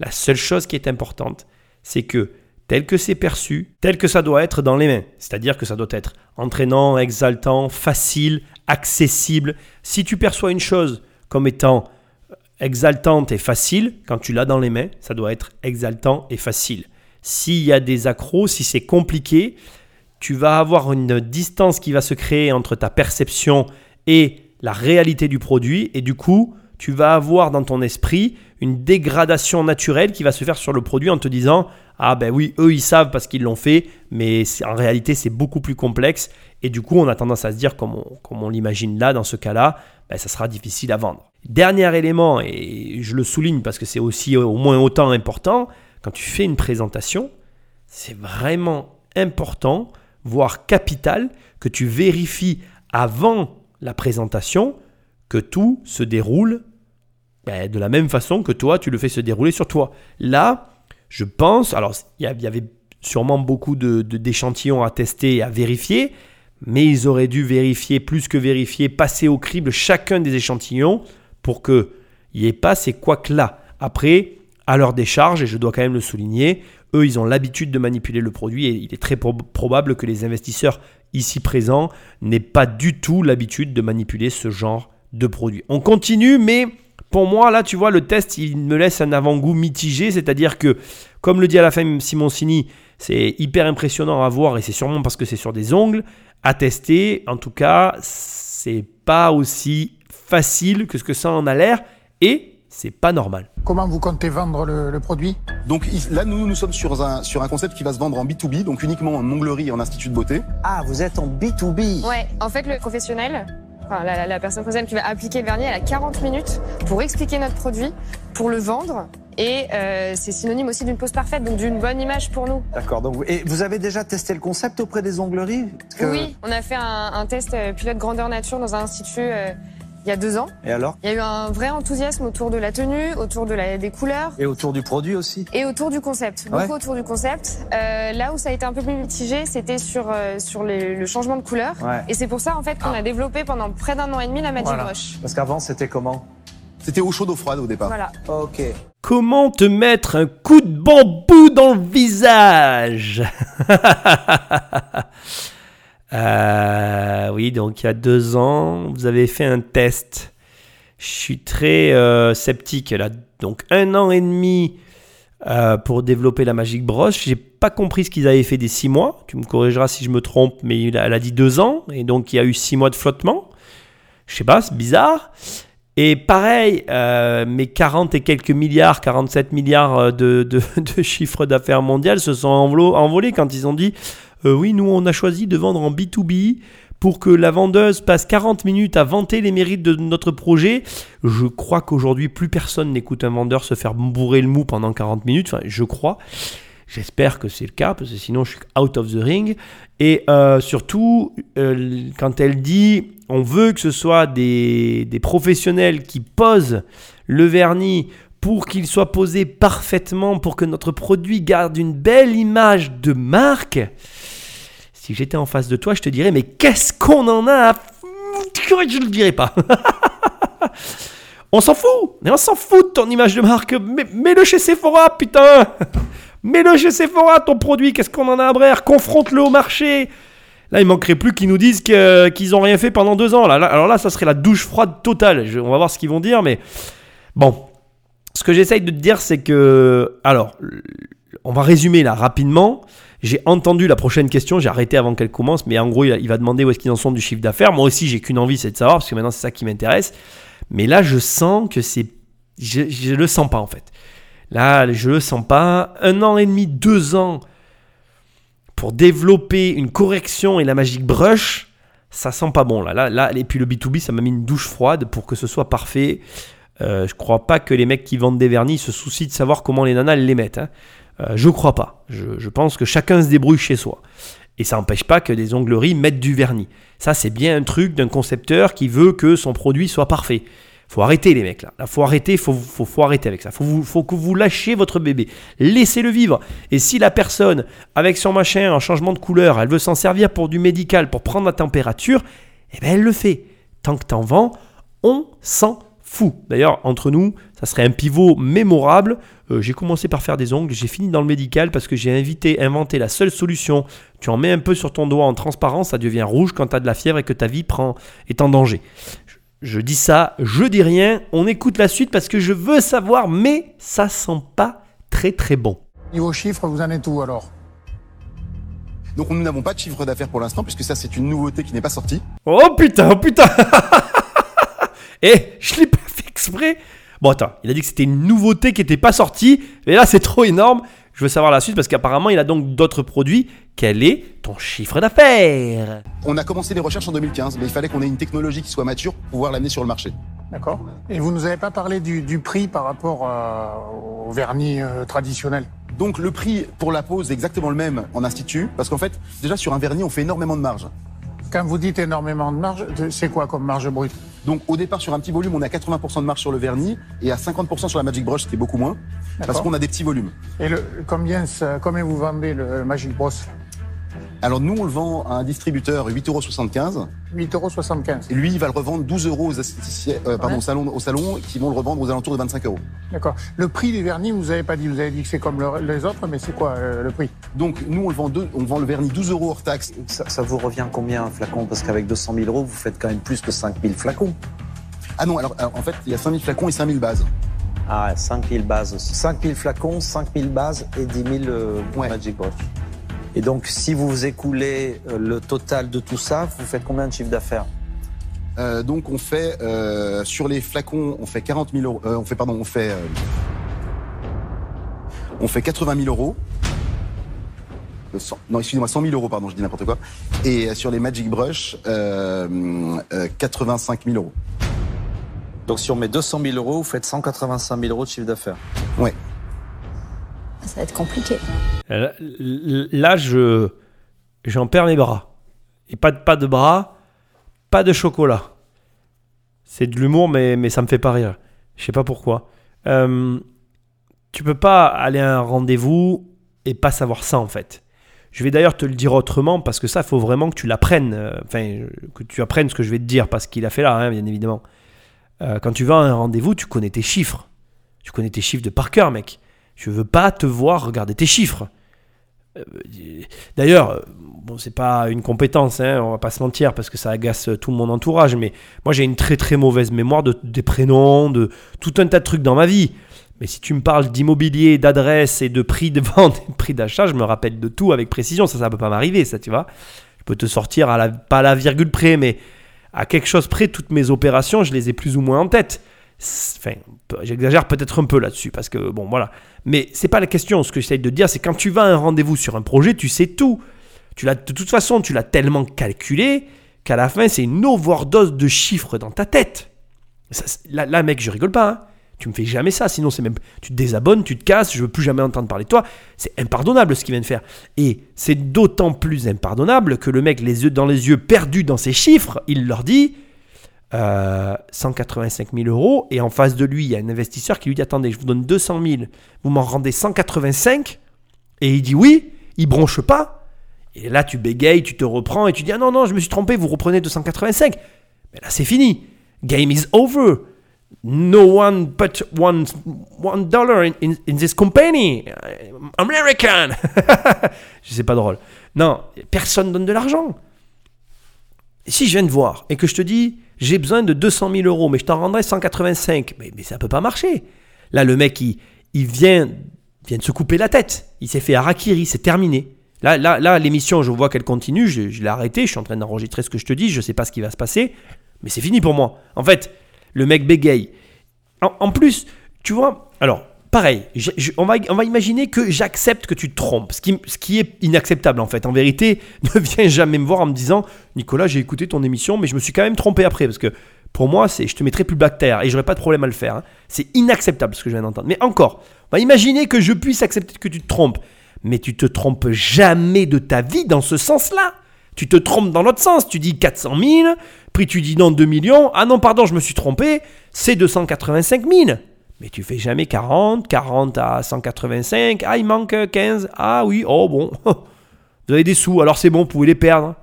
La seule chose qui est importante, c'est que tel que c'est perçu, tel que ça doit être dans les mains, c'est-à-dire que ça doit être entraînant, exaltant, facile, accessible. Si tu perçois une chose comme étant exaltante et facile, quand tu l'as dans les mains, ça doit être exaltant et facile. S'il y a des accros, si c'est compliqué, tu vas avoir une distance qui va se créer entre ta perception et la réalité du produit et du coup, tu vas avoir dans ton esprit une dégradation naturelle qui va se faire sur le produit en te disant ah ben oui, eux ils savent parce qu'ils l'ont fait, mais en réalité c'est beaucoup plus complexe et du coup on a tendance à se dire comme on, l'imagine là dans ce cas-là, ben, ça sera difficile à vendre. Dernier élément, et je le souligne parce que c'est aussi au moins autant important, quand tu fais une présentation, c'est vraiment important voire capital, que tu vérifies avant la présentation que tout se déroule ben, de la même façon que toi, tu le fais se dérouler sur toi. Là, je pense, alors il y avait sûrement beaucoup d'échantillons de, à tester et à vérifier, mais ils auraient dû vérifier, plus que vérifier, passer au crible chacun des échantillons pour qu'il n'y ait pas ces couacs-là. Après, à leur décharge, et je dois quand même le souligner, eux, ils ont l'habitude de manipuler le produit et il est très probable que les investisseurs ici présents n'aient pas du tout l'habitude de manipuler ce genre de produit. On continue, mais pour moi, là, tu vois, le test, il me laisse un avant-goût mitigé, c'est-à-dire que, comme le dit à la fin Simoncini, c'est hyper impressionnant à voir et c'est sûrement parce que c'est sur des ongles. À tester, en tout cas, c'est pas aussi facile que ce que ça en a l'air et c'est pas normal. Comment vous comptez vendre le, produit? Donc là, nous, nous sommes sur un, sur un concept qui va se vendre en B2B, donc uniquement en onglerie et en institut de beauté. Ah, vous êtes en B2B Ouais, en fait, le professionnel, enfin, la, personne professionnelle qui va appliquer le vernis, elle a 40 minutes pour expliquer notre produit, pour le vendre. Et euh, c'est synonyme aussi d'une pose parfaite, donc d'une bonne image pour nous. D'accord. Donc, et vous avez déjà testé le concept auprès des ongleries? Oui, on a fait un, test euh, pilote grandeur nature dans un institut euh, il y a deux ans. Et alors Il y a eu un vrai enthousiasme autour de la tenue, autour de la, des couleurs. Et autour du produit aussi Et autour du concept. Beaucoup autour du concept. Euh, là où ça a été un peu plus mitigé, c'était sur, euh, sur le changement de couleur. Et c'est pour ça en fait qu'on a développé pendant près d'un an et demi la Magic Brush. Parce qu'avant c'était comment C'était eau chaude, eau froide au départ. Voilà. Ok. Comment te mettre un coup de bambou dans le visage? Euh, oui, donc il y a deux ans, vous avez fait un test. Je suis très euh, sceptique là. Donc un an et demi euh, pour développer la Magic Brush. J'ai pas compris ce qu'ils avaient fait des six mois. Tu me corrigeras si je me trompe, mais elle a dit deux ans et donc il y a eu six mois de flottement. Je sais pas, c'est bizarre. Et pareil, mes 40 et quelques milliards, 47 milliards de, de, chiffres d'affaires mondiales se sont envolés quand ils ont dit Euh, oui, nous on a choisi de vendre en B2B pour que la vendeuse passe 40 minutes à vanter les mérites de notre projet. Je crois qu'aujourd'hui, plus personne n'écoute un vendeur se faire bourrer le mou pendant 40 minutes. Enfin, je crois. J'espère que c'est le cas, parce que sinon je suis out of the ring. Et euh, surtout, euh, quand elle dit on veut que ce soit des, des professionnels qui posent le vernis pour qu'il soit posé parfaitement, pour que notre produit garde une belle image de marque, si j'étais en face de toi, je te dirais, mais qu'est-ce qu'on en a à... Je ne le dirais pas. on s'en fout, mais on s'en fout de ton image de marque. Mets-le chez Sephora, putain Mets-le chez Sephora, ton produit, qu'est-ce qu'on en a à brère Confronte-le au marché Là, il manquerait plus qu'ils nous disent qu'ils n'ont rien fait pendant deux ans. Alors là, ça serait la douche froide totale. On va voir ce qu'ils vont dire, mais bon. Ce que j'essaye de te dire, c'est que. Alors, on va résumer là rapidement. J'ai entendu la prochaine question, j'ai arrêté avant qu'elle commence, mais en gros, il va demander où est-ce qu'ils en sont du chiffre d'affaires. Moi aussi, j'ai qu'une envie, c'est de savoir, parce que maintenant, c'est ça qui m'intéresse. Mais là, je sens que c'est. Je, je le sens pas, en fait. Là, je le sens pas. Un an et demi, deux ans pour développer une correction et la Magic Brush, ça sent pas bon. Là, là, là et puis le B2B, ça m'a mis une douche froide pour que ce soit parfait. Euh, je crois pas que les mecs qui vendent des vernis se soucient de savoir comment les nanas les mettent. Hein. Euh, je crois pas. Je, pense que chacun se débrouille chez soi. Et ça n'empêche pas que des ongleries mettent du vernis. Ça, c'est bien un truc d'un concepteur qui veut que son produit soit parfait. Faut arrêter les mecs là. Là, faut arrêter, faut, faut, arrêter avec ça. Faut, faut que vous lâchiez votre bébé. Laissez-le vivre. Et si la personne, avec son machin, en changement de couleur, elle veut s'en servir pour du médical, pour prendre la température, eh ben elle le fait. Tant que t'en vends, on s'en fout. D'ailleurs, entre nous, ça serait un pivot mémorable. Euh, j'ai commencé par faire des ongles, j'ai fini dans le médical parce que j'ai invité, inventé la seule solution. Tu en mets un peu sur ton doigt en transparent, ça devient rouge quand tu as de la fièvre et que ta vie prend, est en danger. Je, je dis ça, je dis rien, on écoute la suite parce que je veux savoir, mais ça sent pas très très bon. Niveau chiffres, vous en êtes où alors? Donc nous n'avons pas de chiffre d'affaires pour l'instant, puisque ça c'est une nouveauté qui n'est pas sortie. Oh putain, oh putain Eh, je l'ai pas fait exprès Bon attends, il a dit que c'était une nouveauté qui n'était pas sortie, mais là c'est trop énorme. Je veux savoir la suite parce qu'apparemment il a donc d'autres produits. Quel est ton chiffre d'affaires? On a commencé les recherches en 2015, mais il fallait qu'on ait une technologie qui soit mature pour pouvoir l'amener sur le marché. D'accord. Et vous nous avez pas parlé du, du prix par rapport euh, au vernis euh, traditionnel? Donc le prix pour la pose est exactement le même en institut, parce qu'en fait, déjà sur un vernis, on fait énormément de marge. Quand vous dites énormément de marge, c'est quoi comme marge brute? Donc au départ, sur un petit volume, on a 80% de marge sur le vernis et à 50% sur la Magic Brush, ce qui est beaucoup moins, parce qu'on a des petits volumes. Et le, combien, combien vous vendez le Magic Bros Alors nous, on le vend à un distributeur 8,75 euros. 8,75 euros. Et lui, il va le revendre 12 euros aux esthéticiens, euh, pardon, Ouais. au salon, au salon, qui vont le revendre aux alentours de 25 euros. D'accord. Le prix des vernis, vous avez pas dit. Vous avez dit que c'est comme le- les autres, mais c'est quoi euh, le prix? Donc nous, on le vend, deux- on vend le vernis 12 euros hors taxe. Ça, ça vous revient combien un flacon? Parce qu'avec 200 000 euros, vous faites quand même plus que 5 000 flacons. Ah non, alors, alors, en fait, il y a 5000 flacons et 5000 bases. Ah, 5 000 bases aussi. 5 000 flacons, 5 000 bases et 10 000 euh, Ouais. Magic Brush. Et donc, si vous écoulez euh, le total de tout ça, vous faites combien de chiffre d'affaires Euh, donc on fait euh, sur les flacons, on fait 40 000 euros. euh, on fait pardon, on fait on fait 80 000 euros. Non, excusez-moi, 100 000 euros, pardon, je dis n'importe quoi. Et sur les Magic Brush, euh, euh, 85 000 euros. Donc, si on met 200 000 euros, vous faites 185 000 euros de chiffre d'affaires. Ouais. Ça va être compliqué. Euh, Là, je j'en perds mes bras. Et pas de, pas de bras, pas de chocolat. C'est de l'humour, mais, mais ça me fait pas rire. Je sais pas pourquoi. Euh, tu peux pas aller à un rendez-vous et pas savoir ça, en fait. Je vais d'ailleurs te le dire autrement, parce que ça, il faut vraiment que tu l'apprennes. euh, Enfin, que tu apprennes ce que je vais te dire, parce qu'il a fait là, hein, bien évidemment. Euh, quand tu vas à un rendez-vous, tu connais tes chiffres. Tu connais tes chiffres de par cœur, mec. Je veux pas te voir regarder tes chiffres. Euh, D'ailleurs, euh, bon, c'est pas une compétence, hein, on va pas se mentir, parce que ça agace tout mon entourage, mais moi j'ai une très très mauvaise mémoire de, des prénoms, de tout un tas de trucs dans ma vie. Mais si tu me parles d'immobilier, d'adresse et de prix de vente et de prix d'achat, je me rappelle de tout avec précision. Ça, ça peut pas m'arriver, ça, tu vois. Je peux te sortir pas à la virgule près, mais à quelque chose près, toutes mes opérations, je les ai plus ou moins en tête. J'exagère peut-être un peu là-dessus, parce que bon, voilà. Mais c'est pas la question. Ce que j'essaye de dire, c'est quand tu vas à un rendez-vous sur un projet, tu sais tout. Tu l'as, de toute façon, tu l'as tellement calculé qu'à la fin, c'est une overdose de chiffres dans ta tête. Ça, là, mec, je rigole pas. hein. Tu me fais jamais ça, sinon c'est même. Tu te désabonnes, tu te casses, je veux plus jamais entendre parler de toi. C'est impardonnable ce qu'il vient de faire. Et c'est d'autant plus impardonnable que le mec, les yeux dans les yeux perdus dans ses chiffres, il leur dit euh, 185 000 euros. Et en face de lui, il y a un investisseur qui lui dit Attendez, je vous donne 200 000, vous m'en rendez 185 Et il dit Oui, il bronche pas. Et là, tu bégayes, tu te reprends et tu dis Ah non, non, je me suis trompé, vous reprenez 285. Mais là, c'est fini. Game is over. No one put one, one dollar in, in, in this company. American. Je sais pas drôle. Non, personne donne de l'argent. Si je viens de voir et que je te dis j'ai besoin de 200 000 euros, mais je t'en rendrai 185, mais, mais ça peut pas marcher. Là, le mec, il, vient, vient de se couper la tête. Il s'est fait harakiri, c'est terminé. Là, là, là l'émission, je vois qu'elle continue, je, l'ai arrêtée, je suis en train d'enregistrer ce que je te dis, je sais pas ce qui va se passer, mais c'est fini pour moi. En fait, le mec bégaye. En, en plus, tu vois, alors, pareil, on, va, on va imaginer que j'accepte que tu te trompes, ce qui, ce qui est inacceptable en fait. En vérité, ne viens jamais me voir en me disant Nicolas, j'ai écouté ton émission, mais je me suis quand même trompé après, parce que pour moi, c'est je te mettrai plus black terre et j'aurais pas de problème à le faire. hein. C'est inacceptable ce que je viens d'entendre. Mais encore, on va imaginer que je puisse accepter que tu te trompes, mais tu te trompes jamais de ta vie dans ce sens-là. Tu te trompes dans l'autre sens. Tu dis 400 000, puis tu dis non 2 millions. Ah non, pardon, je me suis trompé. C'est 285 000. Mais tu fais jamais 40, 40 à 185. Ah, il manque 15. Ah oui, oh bon. Vous avez des sous, alors c'est bon, vous pouvez les perdre.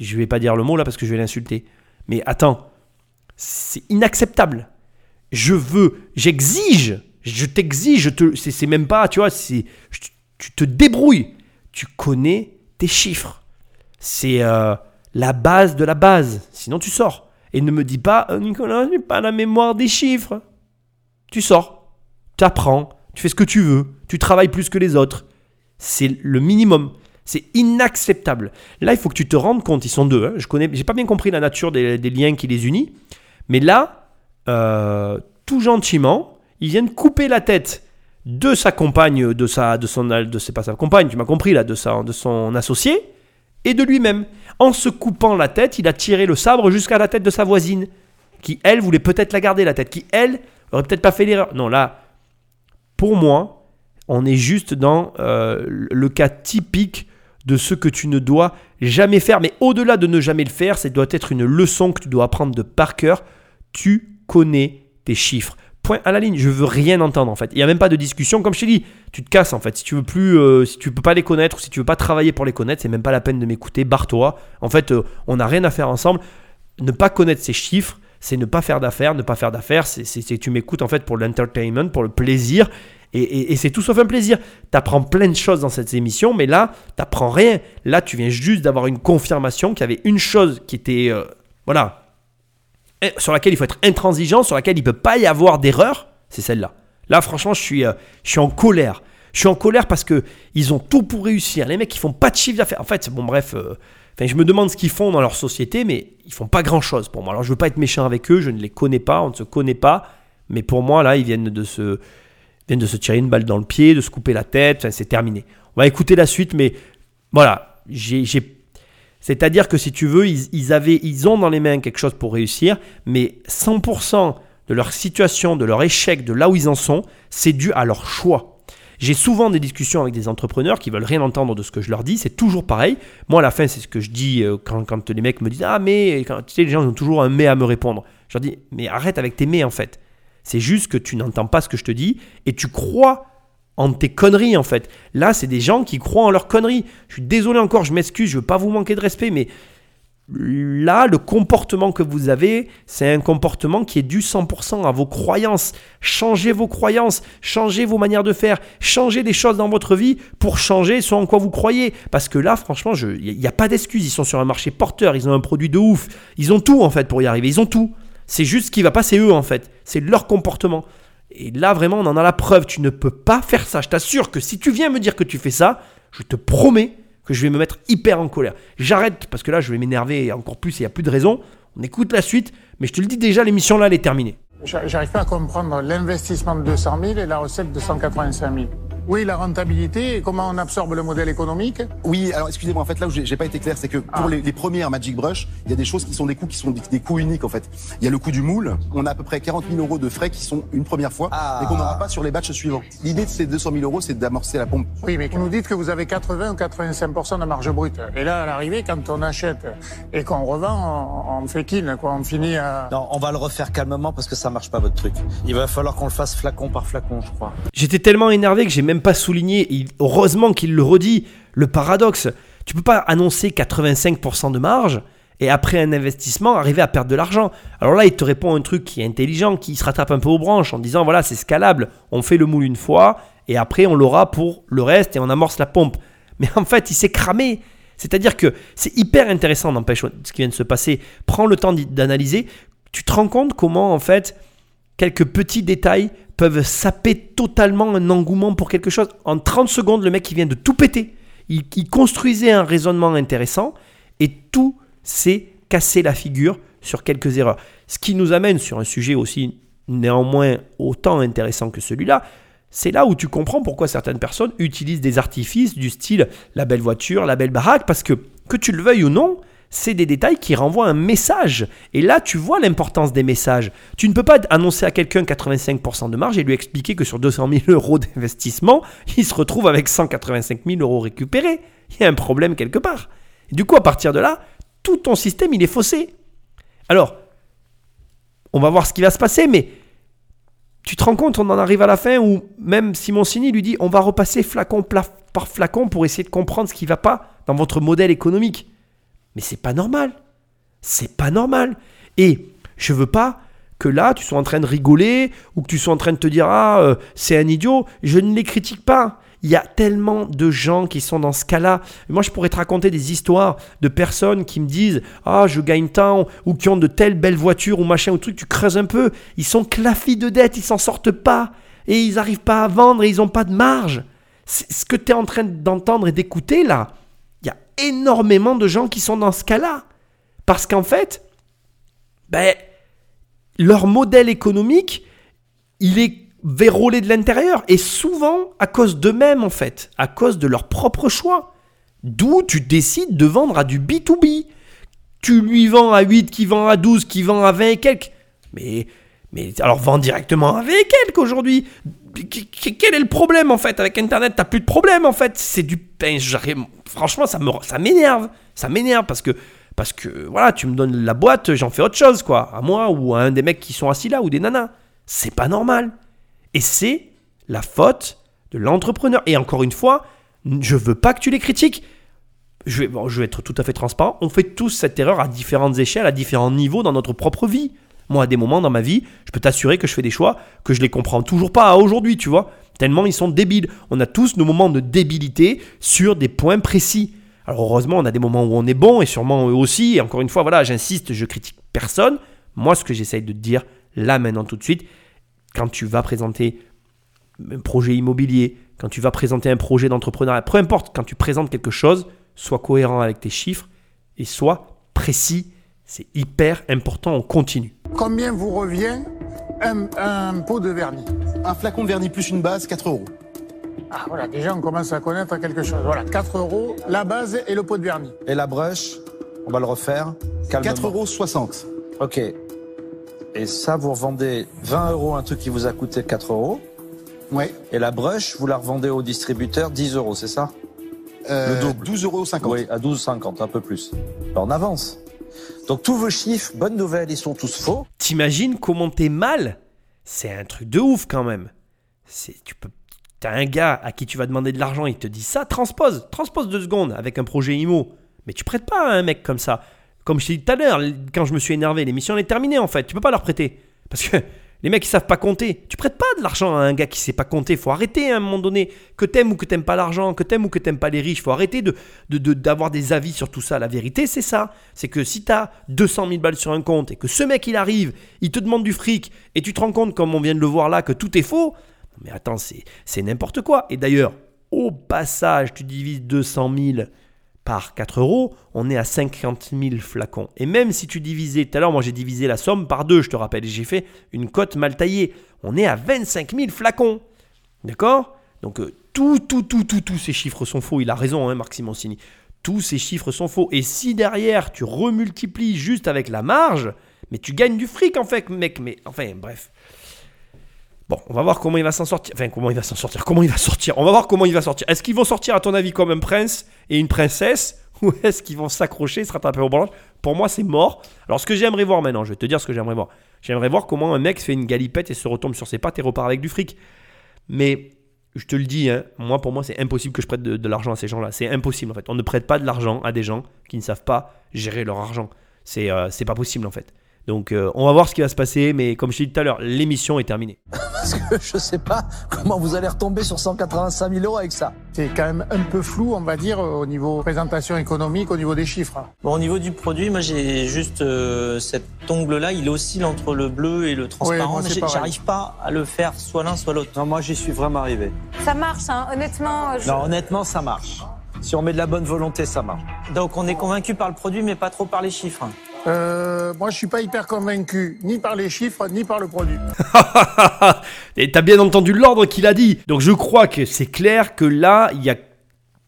Je vais pas dire le mot là parce que je vais l'insulter. Mais attends, c'est inacceptable. Je veux, j'exige, je t'exige, je te, c'est, même pas, tu vois, je- tu te débrouilles. Tu connais tes chiffres. C'est euh, la base de la base. Sinon, tu sors. Et ne me dis pas, Euh, Nicolas, j'ai pas la mémoire des chiffres. Tu sors, tu apprends, tu fais ce que tu veux, tu travailles plus que les autres. C'est le minimum. C'est inacceptable. Là, il faut que tu te rendes compte, ils sont deux. hein. Je connais, pas bien compris la nature des, des liens qui les unit, mais là, euh, tout gentiment, ils viennent couper la tête de sa compagne, de sa, de son, de c'est pas sa compagne, tu m'as compris là, de sa, de son associé et de lui-même. En se coupant la tête, il a tiré le sabre jusqu'à la tête de sa voisine, qui elle voulait peut-être la garder la tête, qui elle aurait peut-être pas fait l'erreur. Non, là, pour moi, on est juste dans euh, le cas typique de ce que tu ne dois jamais faire. Mais au-delà de ne jamais le faire, ça doit être une leçon que tu dois apprendre de par cœur. Tu connais tes chiffres. Point à la ligne. Je veux rien entendre en fait. Il n'y a même pas de discussion. Comme je t'ai dit, tu te casses en fait. Si tu veux plus, euh, si tu peux pas les connaître ou si tu veux pas travailler pour les connaître, c'est même pas la peine de m'écouter. Barre-toi. En fait, euh, on n'a rien à faire ensemble. Ne pas connaître ces chiffres, c'est ne pas faire d'affaires. Ne pas faire d'affaires, c'est tu m'écoutes en fait pour l'entertainment, pour le plaisir. Et, et- et c'est tout sauf un plaisir. Tu apprends plein de choses dans cette émission, mais là, tu n'apprends rien. Là, tu viens juste d'avoir une confirmation qu'il y avait une chose qui était. euh, voilà. eh, Sur laquelle il faut être intransigeant, sur laquelle il ne peut pas y avoir d'erreur, c'est celle-là. Là, franchement, je suis, euh, je suis en colère. Je suis en colère parce que ils ont tout pour réussir. Les mecs, ils font pas de chiffre d'affaires. En fait, bon, bref. euh, Je me demande ce qu'ils font dans leur société, mais ils font pas grand chose pour moi. Alors, je veux pas être méchant avec eux, je ne les connais pas, on ne se connaît pas. Mais pour moi, là, ils viennent de se, viennent de se tirer une balle dans le pied, de se couper la tête. C'est terminé. On va écouter la suite, mais voilà. J'ai- C'est-à-dire que si tu veux, ils, ils avaient, ils ont dans les mains quelque chose pour réussir, mais 100% de leur situation, de leur échec, de là où ils en sont, c'est dû à leur choix. J'ai souvent des discussions avec des entrepreneurs qui veulent rien entendre de ce que je leur dis. C'est toujours pareil. Moi, à la fin, c'est ce que je dis euh, quand, quand les mecs me disent Ah, mais tu sais, les gens ont toujours un mais à me répondre. Je leur dis Mais arrête avec tes mais en fait. C'est juste que tu n'entends pas ce que je te dis et tu crois en tes conneries en fait. Là, c'est des gens qui croient en leurs conneries. Je suis désolé encore, je m'excuse, je veux pas vous manquer de respect, mais là, le comportement que vous avez, c'est un comportement qui est dû 100% à vos croyances. Changez vos croyances, changez vos manières de faire, changez des choses dans votre vie pour changer ce en quoi vous croyez. Parce que là, franchement, il n'y a, pas d'excuse. Ils sont sur un marché porteur, ils ont un produit de ouf. Ils ont tout en fait pour y arriver, ils ont tout. C'est juste ce qui va pas, c'est eux en fait. C'est leur comportement. Et là, vraiment, on en a la preuve. Tu ne peux pas faire ça. Je t'assure que si tu viens me dire que tu fais ça, je te promets que je vais me mettre hyper en colère. J'arrête parce que là, je vais m'énerver encore plus et il n'y a plus de raison. On écoute la suite, mais je te le dis déjà, l'émission là, elle est terminée. J'a- J'arrive pas à comprendre l'investissement de 200 000 et la recette de 185 000. Oui, la rentabilité, et comment on absorbe le modèle économique? Oui, alors excusez-moi, en fait, là où j'ai pas été clair, c'est que pour Ah. les, les premières Magic Brush, il y a des choses qui sont des coûts qui sont des, des coûts uniques, en fait. Il y a le coût du moule. On a à peu près 40 000 euros de frais qui sont une première fois Ah. et qu'on n'aura pas sur les batchs suivants. L'idée de ces 200 000 euros, c'est d'amorcer la pompe. Oui, mais vous nous dites que vous avez 80 ou 85 de marge brute. Et là, à l'arrivée, quand on achète et qu'on revend, on, on fait kill, quoi. On finit à... Non, on va le refaire calmement parce que ça marche pas votre truc. Il va falloir qu'on le fasse flacon par flacon, je crois. J'étais tellement énervé que j'ai même pas souligné. Heureusement qu'il le redit. Le paradoxe, tu peux pas annoncer 85% de marge et après un investissement arriver à perdre de l'argent. Alors là, il te répond un truc qui est intelligent, qui se rattrape un peu aux branches en disant voilà, c'est scalable. On fait le moule une fois et après on l'aura pour le reste et on amorce la pompe. Mais en fait, il s'est cramé. C'est-à-dire que c'est hyper intéressant, n'empêche, ce qui vient de se passer. Prends le temps d'analyser. Tu te rends compte comment, en fait, quelques petits détails peuvent saper totalement un engouement pour quelque chose. En 30 secondes, le mec, il vient de tout péter. Il, il construisait un raisonnement intéressant et tout s'est cassé la figure sur quelques erreurs. Ce qui nous amène sur un sujet aussi néanmoins autant intéressant que celui-là. C'est là où tu comprends pourquoi certaines personnes utilisent des artifices du style la belle voiture, la belle baraque, parce que que tu le veuilles ou non, c'est des détails qui renvoient un message. Et là, tu vois l'importance des messages. Tu ne peux pas annoncer à quelqu'un 85% de marge et lui expliquer que sur 200 000 euros d'investissement, il se retrouve avec 185 000 euros récupérés. Il y a un problème quelque part. Du coup, à partir de là, tout ton système, il est faussé. Alors, on va voir ce qui va se passer, mais tu te rends compte, on en arrive à la fin où même Simoncini lui dit on va repasser flacon par flacon pour essayer de comprendre ce qui ne va pas dans votre modèle économique. Mais c'est pas normal. C'est pas normal. Et je veux pas que là tu sois en train de rigoler ou que tu sois en train de te dire ah euh, c'est un idiot. Je ne les critique pas. Il y a tellement de gens qui sont dans ce cas-là. Moi, je pourrais te raconter des histoires de personnes qui me disent Ah, je gagne tant, ou qui ont de telles belles voitures, ou machin, ou truc. Tu creuses un peu. Ils sont clafis de dettes, ils s'en sortent pas. Et ils n'arrivent pas à vendre et ils n'ont pas de marge. C'est ce que tu es en train d'entendre et d'écouter là. Énormément de gens qui sont dans ce cas-là. Parce qu'en fait, ben, leur modèle économique, il est vérolé de l'intérieur. Et souvent à cause d'eux-mêmes, en fait. À cause de leur propre choix. D'où tu décides de vendre à du B2B. Tu lui vends à 8, qui vend à 12, qui vend à 20 et quelques. Mais, mais alors vends directement à 20 et quelques aujourd'hui. Qu- qu- Quel est le problème en fait Avec Internet, t'as plus de problème en fait. C'est du pain. Franchement, ça me, ça m'énerve. Ça m'énerve parce que, parce que voilà, tu me donnes la boîte, j'en fais autre chose quoi. À moi ou à un des mecs qui sont assis là ou des nanas. C'est pas normal. Et c'est la faute de l'entrepreneur. Et encore une fois, je veux pas que tu les critiques. Je vais, je vais être tout à fait transparent. On fait tous cette erreur à différentes échelles, à différents niveaux dans notre propre vie. Moi, à des moments dans ma vie, je peux t'assurer que je fais des choix que je les comprends toujours pas aujourd'hui, tu vois. Tellement ils sont débiles. On a tous nos moments de débilité sur des points précis. Alors heureusement, on a des moments où on est bon et sûrement eux aussi. Et encore une fois, voilà, j'insiste, je critique personne. Moi, ce que j'essaye de te dire là, maintenant, tout de suite, quand tu vas présenter un projet immobilier, quand tu vas présenter un projet d'entrepreneuriat, peu importe, quand tu présentes quelque chose, sois cohérent avec tes chiffres et sois précis. C'est hyper important, on continue. Combien vous revient un, un pot de vernis Un flacon de vernis plus une base, 4 euros. Ah voilà, déjà on commence à connaître quelque chose. Voilà, 4 euros, la base et le pot de vernis. Et la brush, on va le refaire. Calmement. 4,60 euros. 60. Ok. Et ça, vous revendez 20 euros un truc qui vous a coûté 4 euros. Ouais. Et la brush, vous la revendez au distributeur 10 euros, c'est ça? Euh, Le double. 12,50 euros. Oui, à 12,50, un peu plus. Ben, on avance. Donc tous vos chiffres, bonne nouvelle, ils sont tous faux. T'imagines comment t'es mal? C'est un truc de ouf quand même. Tu t'as un gars à qui tu vas demander de l'argent, il te dit ça, transpose, transpose deux secondes avec un projet IMO. Mais tu prêtes pas à un mec comme ça. Comme je t'ai dit tout à l'heure, quand je me suis énervé, l'émission est terminée en fait. Tu peux pas leur prêter. Parce que les mecs ils savent pas compter. Tu prêtes pas de l'argent à un gars qui sait pas compter. Faut arrêter à un moment donné. Que t'aimes ou que t'aimes pas l'argent, que t'aimes ou que t'aimes pas les riches. Faut arrêter de, de- de- d'avoir des avis sur tout ça. La vérité c'est ça. C'est que si t'as 200 000 balles sur un compte et que ce mec il arrive, il te demande du fric et tu te rends compte comme on vient de le voir là que tout est faux. Mais attends, c'est, c'est n'importe quoi. Et d'ailleurs, au passage, tu divises 200 000 par 4 euros, on est à 50 000 flacons. Et même si tu divisais, tout à l'heure, moi j'ai divisé la somme par deux, je te rappelle, j'ai fait une cote mal taillée. On est à 25 000 flacons. D'accord? Donc euh, Tout, tout, tout, tout, tous ces chiffres sont faux. Il a raison, hein, Marc Simoncini. Tous ces chiffres sont faux. Et si derrière, tu remultiplies juste avec la marge, mais tu gagnes du fric, en fait, mec. Mais enfin, bref. Bon, on va voir comment il va s'en sortir. Enfin, comment il va s'en sortir. Comment il va sortir On va voir comment il va sortir. Est-ce qu'ils vont sortir, à ton avis, comme un prince et une princesse Ou est-ce qu'ils vont s'accrocher, se rattraper au branche Pour moi, c'est mort. Alors, ce que j'aimerais voir maintenant, je vais te dire ce que j'aimerais voir. J'aimerais voir comment un mec fait une galipette et se retombe sur ses pattes et repart avec du fric. Mais je te le dis, hein, moi pour moi c'est impossible que je prête de, l'argent à ces gens-là. C'est impossible en fait. On ne prête pas de l'argent à des gens qui ne savent pas gérer leur argent. C'est euh, c'est pas possible en fait. Donc euh, on va voir ce qui va se passer, mais comme je t'ai dit tout à l'heure, l'émission est terminée. Parce que je sais pas comment vous allez retomber sur 185 000 euros avec ça. C'est quand même un peu flou, on va dire, au niveau présentation économique, au niveau des chiffres. Bon, au niveau du produit, moi j'ai juste euh, cet ongle-là, il oscille entre le bleu et le transparent, mais pareil. j'arrive pas à le faire soit l'un soit l'autre. Non, moi j'y suis vraiment arrivé. Ça marche, hein, honnêtement. je- Non, honnêtement, ça marche. Si on met de la bonne volonté, ça marche. Donc on est convaincu par le produit, mais pas trop par les chiffres. Euh, moi, je suis pas hyper convaincu, ni par les chiffres, ni par le produit. Et t'as bien entendu l'ordre qu'il a dit. Donc je crois que c'est clair que là, il y a,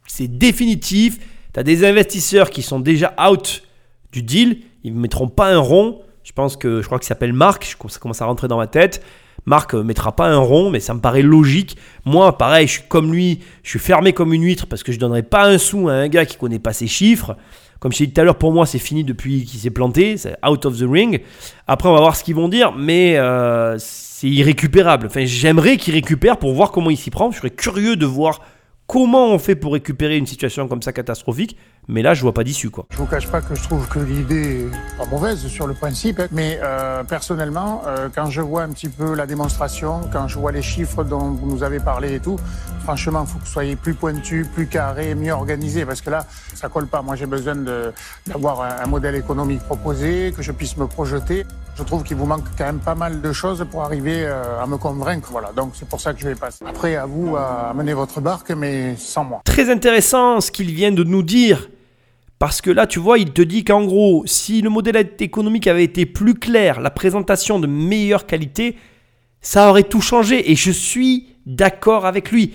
c'est définitif. T'as des investisseurs qui sont déjà out du deal. Ils ne mettront pas un rond. Je pense que je crois qu'il s'appelle Marc. Ça commence à rentrer dans ma tête. Marc ne mettra pas un rond, mais ça me paraît logique. Moi, pareil, je suis comme lui. Je suis fermé comme une huître parce que je donnerai pas un sou à un gars qui connaît pas ses chiffres. Comme je t'ai dit tout à l'heure, pour moi, c'est fini depuis qu'il s'est planté. C'est out of the ring. Après, on va voir ce qu'ils vont dire, mais euh, c'est irrécupérable. Enfin, j'aimerais qu'ils récupèrent pour voir comment ils s'y prennent. Je serais curieux de voir comment on fait pour récupérer une situation comme ça catastrophique. Mais là, je vois pas d'issue, quoi. Je vous cache pas que je trouve que l'idée est pas mauvaise sur le principe, mais euh, personnellement, euh, quand je vois un petit peu la démonstration, quand je vois les chiffres dont vous nous avez parlé et tout, franchement, il faut que vous soyez plus pointu, plus carré, mieux organisé, parce que là, ça colle pas. Moi, j'ai besoin de- d'avoir un, un modèle économique proposé, que je puisse me projeter. Je trouve qu'il vous manque quand même pas mal de choses pour arriver euh, à me convaincre. Voilà, donc c'est pour ça que je vais passer. Après, à vous à mener votre barque, mais sans moi. Très intéressant ce qu'il vient de nous dire. Parce que là, tu vois, il te dit qu'en gros, si le modèle économique avait été plus clair, la présentation de meilleure qualité, ça aurait tout changé. Et je suis d'accord avec lui.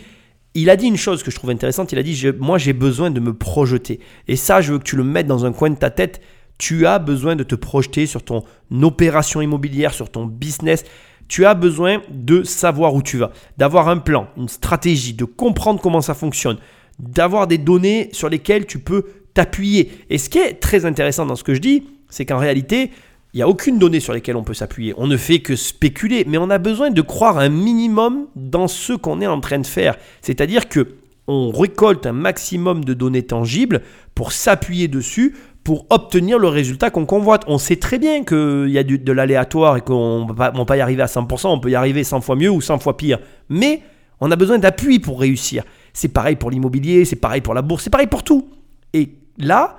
Il a dit une chose que je trouve intéressante. Il a dit, moi, j'ai besoin de me projeter. Et ça, je veux que tu le mettes dans un coin de ta tête. Tu as besoin de te projeter sur ton opération immobilière, sur ton business. Tu as besoin de savoir où tu vas, d'avoir un plan, une stratégie, de comprendre comment ça fonctionne, d'avoir des données sur lesquelles tu peux t'appuyer. Et ce qui est très intéressant dans ce que je dis, c'est qu'en réalité, il n'y a aucune donnée sur lesquelles on peut s'appuyer. On ne fait que spéculer, mais on a besoin de croire un minimum dans ce qu'on est en train de faire. C'est-à-dire que on récolte un maximum de données tangibles pour s'appuyer dessus pour obtenir le résultat qu'on convoite. On sait très bien qu'il y a du- de l'aléatoire et qu'on ne va pas y arriver à 100%, on peut y arriver 100 fois mieux ou 100 fois pire. Mais on a besoin d'appui pour réussir. C'est pareil pour l'immobilier, c'est pareil pour la bourse, c'est pareil pour tout. Et là,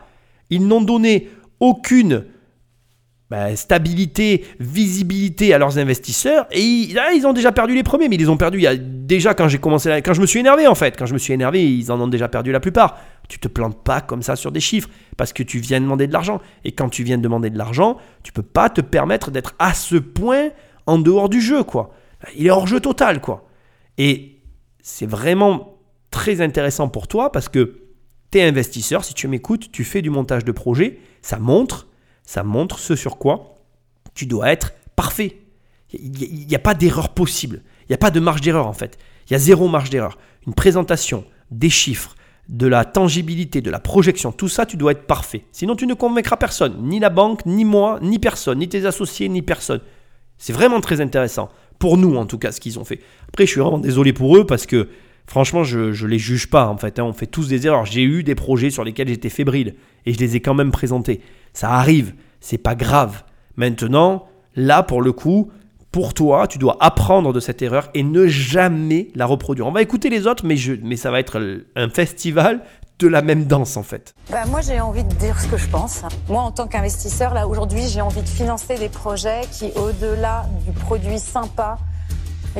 ils n'ont donné aucune bah, stabilité, visibilité à leurs investisseurs. Et ils, là, ils ont déjà perdu les premiers, mais ils les ont perdus il y a déjà quand je me suis énervé en fait. Quand je me suis énervé, ils en ont déjà perdu la plupart. Tu te plantes pas comme ça sur des chiffres parce que tu viens demander de l'argent. Et quand tu viens demander de l'argent, tu peux pas te permettre d'être à ce point en dehors du jeu, quoi. Il est hors jeu total, quoi. Et c'est vraiment très intéressant pour toi parce que investisseur, si tu m'écoutes, tu fais du montage de projet, ça montre, ça montre ce sur quoi tu dois être parfait. Il n'y a, pas d'erreur possible. Il n'y a pas de marge d'erreur en fait. Il y a zéro marge d'erreur. Une présentation, des chiffres, de la tangibilité, de la projection, tout ça, tu dois être parfait. Sinon, tu ne convaincras personne. Ni la banque, ni moi, ni personne, ni tes associés, ni personne. C'est vraiment très intéressant. Pour nous, en tout cas, ce qu'ils ont fait. Après, je suis vraiment désolé pour eux parce que, franchement, je ne les juge pas, en fait. hein. On fait tous des erreurs. J'ai eu des projets sur lesquels j'étais fébrile et je les ai quand même présentés. Ça arrive. C'est pas grave. Maintenant, là, pour le coup, pour toi, tu dois apprendre de cette erreur et ne jamais la reproduire. On va écouter les autres, mais, mais ça va être un festival de la même danse, en fait. Bah, moi, j'ai envie de dire ce que je pense. Moi, en tant qu'investisseur, là, aujourd'hui, j'ai envie de financer des projets qui, au-delà du produit sympa,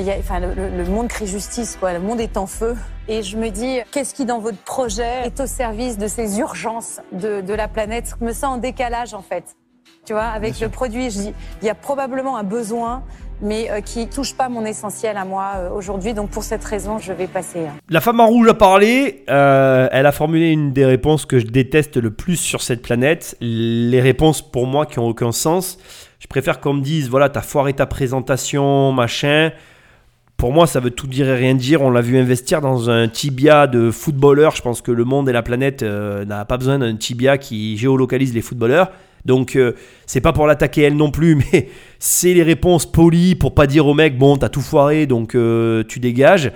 y a, enfin, le, monde crie justice, quoi. Le monde est en feu. Et je me dis, qu'est-ce qui, dans votre projet, est au service de ces urgences de, de la planète? Je me sens en décalage, en fait. Tu vois, avec le produit, je dis, il y a probablement un besoin mais euh, qui touche pas mon essentiel à moi euh, aujourd'hui. Donc pour cette raison, je vais passer. hein. La femme en rouge a parlé, euh, elle a formulé une des réponses que je déteste le plus sur cette planète. Les réponses pour moi qui ont aucun sens. Je préfère qu'on me dise, voilà, t'as foiré ta présentation, machin. Pour moi, ça veut tout dire et rien dire. On l'a vu investir dans un tibia de footballeur. Je pense que le monde et la planète euh, n'a pas besoin d'un tibia qui géolocalise les footballeurs. Donc, euh, c'est pas pour l'attaquer elle non plus, mais c'est les réponses polies pour pas dire au mec, bon, t'as tout foiré, donc euh, tu dégages.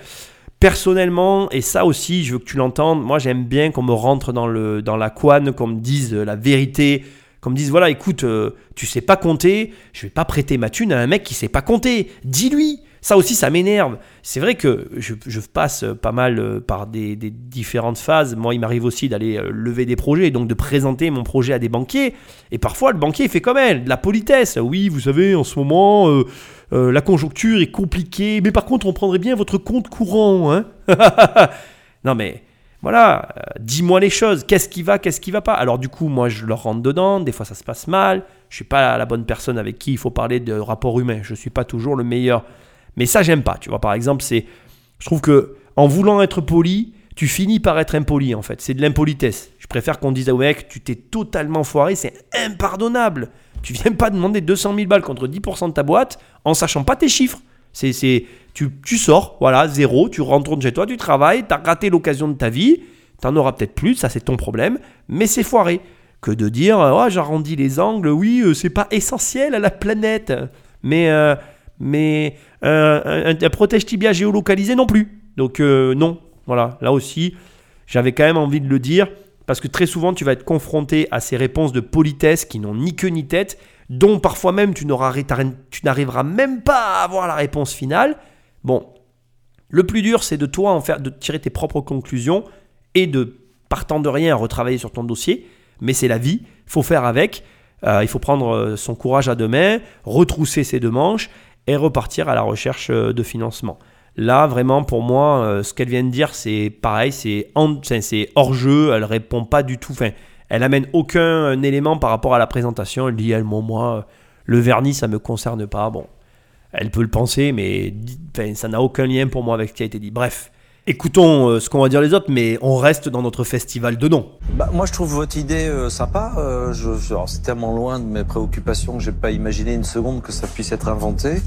Personnellement, et ça aussi, je veux que tu l'entendes, moi j'aime bien qu'on me rentre dans, le, dans la couane, qu'on me dise euh, la vérité, qu'on me dise, voilà, écoute, euh, tu sais pas compter, je vais pas prêter ma thune à un mec qui sait pas compter. Dis-lui ça aussi, ça m'énerve. C'est vrai que je, passe pas mal euh, par des, différentes phases. Moi, il m'arrive aussi d'aller euh, lever des projets, et donc de présenter mon projet à des banquiers. Et parfois, le banquier fait comme elle, de la politesse. Oui, vous savez, en ce moment, euh, la conjoncture est compliquée, mais par contre, on prendrait bien votre compte courant. Hein non, mais voilà, dis-moi les choses. Qu'est-ce qui va, qu'est-ce qui va pas? Alors, du coup, moi, je leur rentre dedans. Des fois, ça se passe mal. Je suis pas la bonne personne avec qui il faut parler de rapport humain. Je suis pas toujours le meilleur. Mais ça, j'aime pas. Tu vois, par exemple, c'est. Je trouve que en voulant être poli, tu finis par être impoli en fait. C'est de l'impolitesse. Je préfère qu'on dise au mec, tu t'es totalement foiré, c'est impardonnable. Tu viens pas demander 200 000 balles contre 10% de ta boîte en sachant pas tes chiffres. C'est, c'est, tu, tu sors, voilà, zéro, tu retournes chez toi, tu travailles, tu as raté l'occasion de ta vie, tu en auras peut-être plus, ça c'est ton problème, mais c'est foiré. Que de dire, oh, j'arrondis les angles, oui, euh, c'est pas essentiel à la planète. Mais, euh, mais euh, un, un protège tibia géolocalisé non plus. Donc euh, non, voilà, là aussi, j'avais quand même envie de le dire, parce que très souvent tu vas être confronté à ces réponses de politesse qui n'ont ni queue ni tête, dont parfois même tu n'arriveras même pas à avoir la réponse finale. Bon, le plus dur, c'est de toi en faire, de tirer tes propres conclusions et de, partant de rien, retravailler sur ton dossier. Mais c'est la vie, faut faire avec. Euh, il faut prendre son courage à deux mains, retrousser ses deux manches et repartir à la recherche euh, de financement. Là, vraiment, pour moi, euh, ce qu'elle vient de dire, c'est pareil, c'est hors jeu. Elle répond pas du tout. Enfin, elle amène aucun euh, élément par rapport à la présentation. Elle dit, elle, moi, le vernis, ça me concerne pas. Bon, elle peut le penser, mais ça n'a aucun lien pour moi avec ce qui a été dit. Bref, écoutons euh, ce qu'on va dire les autres, mais on reste dans notre festival de noms. Bah, moi, je trouve votre idée euh, sympa. Euh, c'est tellement loin de mes préoccupations que j'ai pas imaginé une seconde que ça puisse être inventé.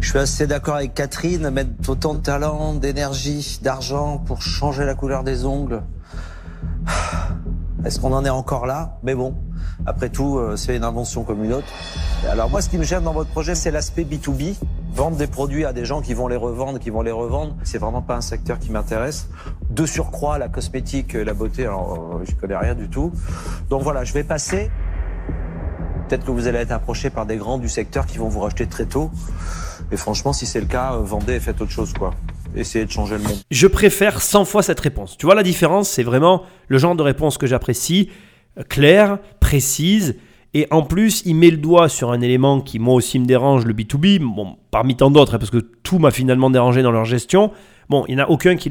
Je suis assez d'accord avec Catherine, mettre autant de talent, d'énergie, d'argent pour changer la couleur des ongles. Est-ce qu'on en est encore là? Mais bon, après tout, euh, c'est une invention comme une autre. Alors moi, ce qui me gêne dans votre projet, c'est l'aspect B2B. Vendre des produits à des gens qui vont les revendre, qui vont les revendre, c'est vraiment pas un secteur qui m'intéresse. De surcroît, la cosmétique, la beauté, alors euh, je connais rien du tout. Donc voilà, je vais passer. Peut-être que vous allez être approché par des grands du secteur qui vont vous racheter très tôt. Et franchement, si c'est le cas, euh, vendez et faites autre chose, quoi. Essayez de changer le monde. Je préfère 100 fois cette réponse. Tu vois la différence C'est vraiment le genre de réponse que j'apprécie, euh, claire, précise, et en plus, il met le doigt sur un élément qui moi aussi me dérange, le B2B, bon, parmi tant d'autres, hein, parce que tout m'a finalement dérangé dans leur gestion. Bon, il n'y en a aucun qui,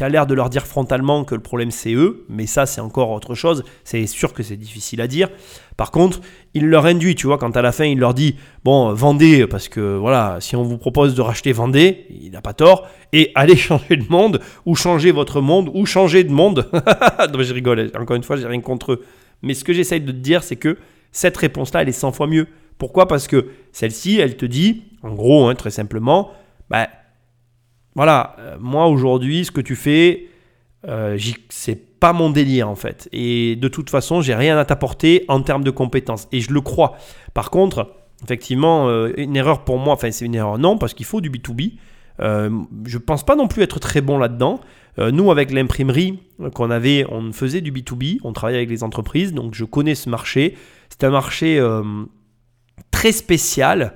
a l'air de leur dire frontalement que le problème c'est eux, mais ça c'est encore autre chose, c'est sûr que c'est difficile à dire. Par contre, il leur induit, tu vois, quand à la fin il leur dit, bon, euh, vendez, parce que voilà, si on vous propose de racheter, vendez, il n'a pas tort, et allez changer de monde, ou changer votre monde, ou changer de monde. je rigole, encore une fois, j'ai rien contre eux. Mais ce que j'essaye de te dire, c'est que cette réponse-là, elle est 100 fois mieux. Pourquoi? Parce que celle-ci, elle te dit, en gros, hein, très simplement, bah, voilà, euh, moi aujourd'hui, ce que tu fais, euh, c'est pas mon délire en fait. Et de toute façon, j'ai rien à t'apporter en termes de compétences. Et je le crois. Par contre, effectivement, euh, une erreur pour moi, enfin c'est une erreur non, parce qu'il faut du B2B. Euh, je pense pas non plus être très bon là-dedans. Euh, nous, avec l'imprimerie qu'on avait, on faisait du B2B, on travaillait avec les entreprises, donc je connais ce marché. C'est un marché très spécial.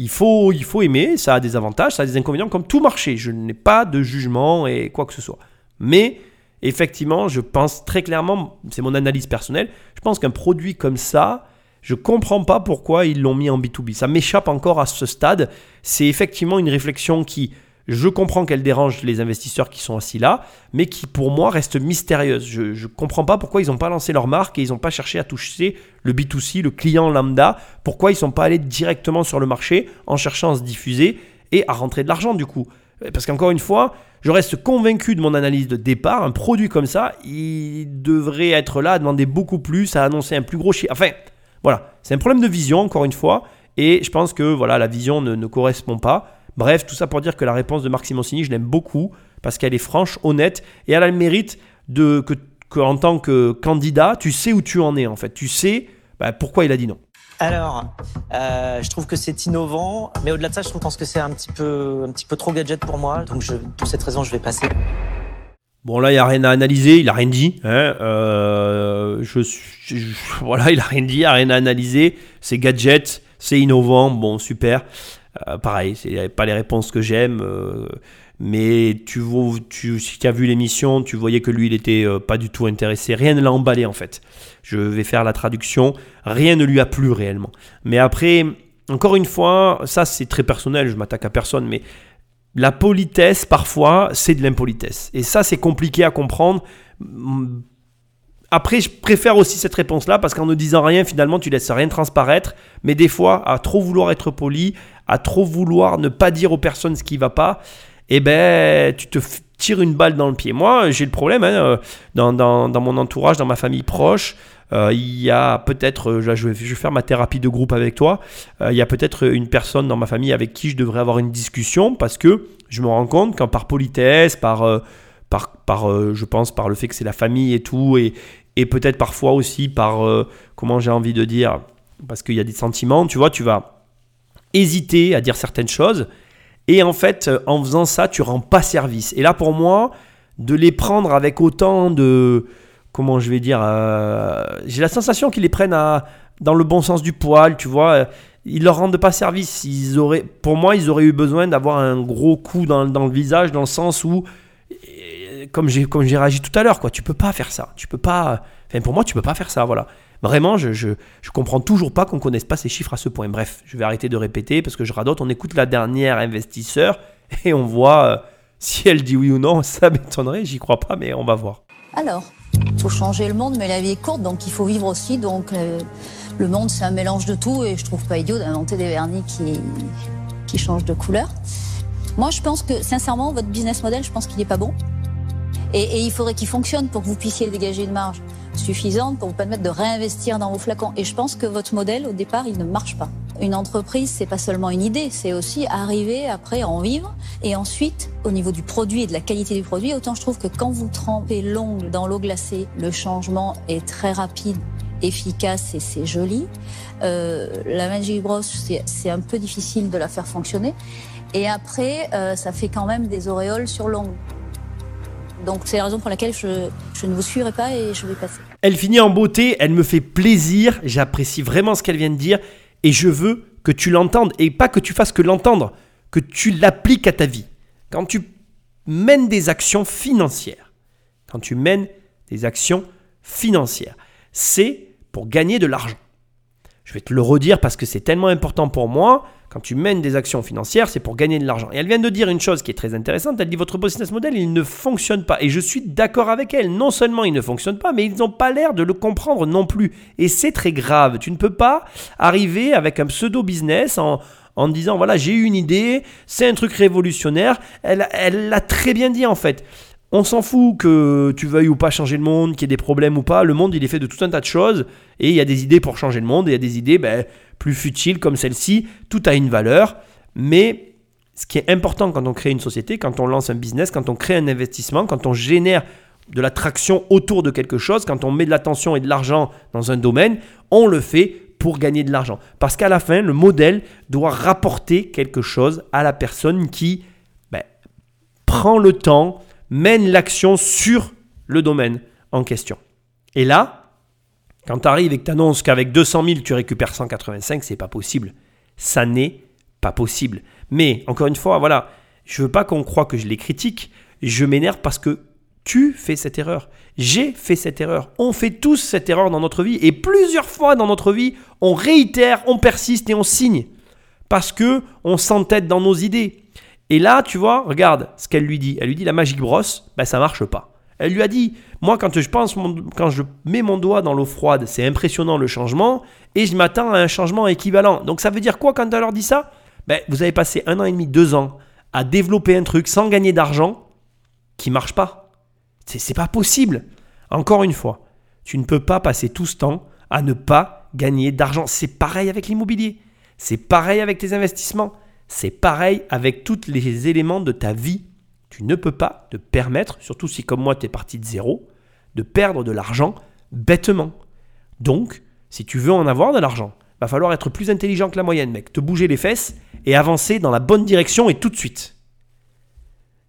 Il faut, il faut aimer, ça a des avantages, ça a des inconvénients, comme tout marché. Je n'ai pas de jugement et quoi que ce soit. Mais effectivement, je pense très clairement, c'est mon analyse personnelle, je pense qu'un produit comme ça, je comprends pas pourquoi ils l'ont mis en B2B. Ça m'échappe encore à ce stade. C'est effectivement une réflexion qui, Je comprends qu'elle dérange les investisseurs qui sont assis là, mais qui pour moi reste mystérieuse. Je ne comprends pas pourquoi ils n'ont pas lancé leur marque et ils n'ont pas cherché à toucher le B2C, le client lambda. Pourquoi ils ne sont pas allés directement sur le marché en cherchant à se diffuser et à rentrer de l'argent du coup? Parce qu'encore une fois, je reste convaincu de mon analyse de départ. Un produit comme ça, il devrait être là à demander beaucoup plus, à annoncer un plus gros chiffre. Enfin, voilà, c'est un problème de vision, encore une fois. Et je pense que voilà, la vision ne, ne correspond pas. Bref, tout ça pour dire que la réponse de Marc Simoncini, je l'aime beaucoup parce qu'elle est franche, honnête et elle a le mérite de que, que, en tant que candidat, tu sais où tu en es en fait. Tu sais bah, pourquoi il a dit non. Alors, euh, je trouve que c'est innovant, mais au-delà de ça, je pense que c'est un petit peu, un petit peu trop gadget pour moi. Donc, je, pour cette raison, je vais passer. Bon là, il n'y a rien à analyser, il a rien dit. Hein, euh, je, je, voilà, il a rien dit, il n'y a rien à analyser. C'est gadget, c'est innovant, bon super. Euh, pareil, c'est pas les réponses que j'aime. Euh, mais tu, si tu as vu l'émission, tu voyais que lui, il était euh, pas du tout intéressé. Rien ne l'a emballé en fait. Je vais faire la traduction. Rien ne lui a plu réellement. Mais après, encore une fois, ça c'est très personnel, je m'attaque à personne, mais la politesse, parfois, c'est de l'impolitesse. Et ça, c'est compliqué à comprendre. Après, je préfère aussi cette réponse-là parce qu'en ne disant rien, finalement, tu laisses rien transparaître. Mais des fois, à trop vouloir être poli, à trop vouloir ne pas dire aux personnes ce qui va pas, eh ben, tu te tires une balle dans le pied. Moi, j'ai le problème hein, dans, dans, mon entourage, dans ma famille proche. Euh, il y a peut-être, euh, je, je vais faire ma thérapie de groupe avec toi, euh, il y a peut-être une personne dans ma famille avec qui je devrais avoir une discussion parce que je me rends compte qu'en par politesse, par, euh, par, euh, je pense, par le fait que c'est la famille et tout, et, et peut-être parfois aussi par, euh, comment j'ai envie de dire, parce qu'il y a des sentiments, tu vois, tu vas hésiter à dire certaines choses. Et en fait, en faisant ça, tu rends pas service. Et là, pour moi, de les prendre avec autant de. Comment je vais dire euh, J'ai la sensation qu'ils les prennent à, dans le bon sens du poil, tu vois. Ils leur rendent pas service. Ils auraient, pour moi, ils auraient eu besoin d'avoir un gros coup dans, dans, le visage, dans le sens où, comme j'ai comme j'ai réagi tout à l'heure, quoi. Tu peux pas faire ça. Tu peux pas. Enfin, pour moi, tu peux pas faire ça. Voilà. Vraiment, je, je, je, comprends toujours pas qu'on connaisse pas ces chiffres à ce point. Bref, je vais arrêter de répéter parce que je radote. On écoute la dernière investisseur et on voit euh, si elle dit oui ou non. Ça m'étonnerait, j'y crois pas, mais on va voir. Alors, il faut changer le monde, mais la vie est courte, donc il faut vivre aussi. Donc, euh, le monde, c'est un mélange de tout et je trouve pas idiot d'inventer des vernis qui, qui changent de couleur. Moi, je pense que, sincèrement, votre business model, je pense qu'il est pas bon. Et, et il faudrait qu'il fonctionne pour que vous puissiez dégager une marge suffisante pour vous permettre de réinvestir dans vos flacons. Et je pense que votre modèle, au départ, il ne marche pas. Une entreprise, c'est pas seulement une idée, c'est aussi arriver après à en vivre. Et ensuite, au niveau du produit et de la qualité du produit, autant je trouve que quand vous trempez l'ongle dans l'eau glacée, le changement est très rapide, efficace et c'est joli. Euh, la Magic Brosse, c'est un peu difficile de la faire fonctionner. Et après, euh, ça fait quand même des auréoles sur l'ongle. Donc c'est la raison pour laquelle je, je, ne vous suivrai pas et je vais passer. Elle finit en beauté, elle me fait plaisir, j'apprécie vraiment ce qu'elle vient de dire et je veux que tu l'entendes et pas que tu fasses que l'entendre, que tu l'appliques à ta vie. Quand tu mènes des actions financières, quand tu mènes des actions financières, c'est pour gagner de l'argent. Je vais te le redire parce que c'est tellement important pour moi. Quand tu mènes des actions financières, c'est pour gagner de l'argent. Et elle vient de dire une chose qui est très intéressante. Elle dit votre business model, il ne fonctionne pas. Et je suis d'accord avec elle. Non seulement il ne fonctionne pas, mais ils n'ont pas l'air de le comprendre non plus. Et c'est très grave. Tu ne peux pas arriver avec un pseudo business en, en disant voilà j'ai eu une idée, c'est un truc révolutionnaire. Elle, elle l'a très bien dit en fait. On s'en fout que tu veuilles ou pas changer le monde, qu'il y ait des problèmes ou pas. Le monde, il est fait de tout un tas de choses. Et il y a des idées pour changer le monde. Et il y a des idées ben, plus futiles comme celle-ci. Tout a une valeur. Mais ce qui est important quand on crée une société, quand on lance un business, quand on crée un investissement, quand on génère de l'attraction autour de quelque chose, quand on met de l'attention et de l'argent dans un domaine, on le fait pour gagner de l'argent. Parce qu'à la fin, le modèle doit rapporter quelque chose à la personne qui ben, prend le temps mène l'action sur le domaine en question. Et là, quand tu arrives et que tu annonces qu'avec 200 000, tu récupères 185, c'est pas possible. Ça n'est pas possible. Mais, encore une fois, voilà, je veux pas qu'on croit que je les critique. Je m'énerve parce que tu fais cette erreur. J'ai fait cette erreur. On fait tous cette erreur dans notre vie. Et plusieurs fois dans notre vie, on réitère, on persiste et on signe. Parce que on s'entête dans nos idées. Et là, tu vois, regarde ce qu'elle lui dit. Elle lui dit la Magic Brosse, ben ça marche pas. Elle lui a dit, moi quand je pense, quand je mets mon doigt dans l'eau froide, c'est impressionnant le changement, et je m'attends à un changement équivalent. Donc ça veut dire quoi quand elle leur dit ça? Ben, Vous avez passé un an et demi, deux ans à développer un truc sans gagner d'argent qui marche pas. C'est pas possible. Encore une fois, tu ne peux pas passer tout ce temps à ne pas gagner d'argent. C'est pareil avec l'immobilier. C'est pareil avec tes investissements. C'est pareil avec tous les éléments de ta vie. Tu ne peux pas te permettre, surtout si comme moi tu es parti de zéro, de perdre de l'argent bêtement. Donc, si tu veux en avoir de l'argent, va falloir être plus intelligent que la moyenne, mec. Te bouger les fesses et avancer dans la bonne direction et tout de suite.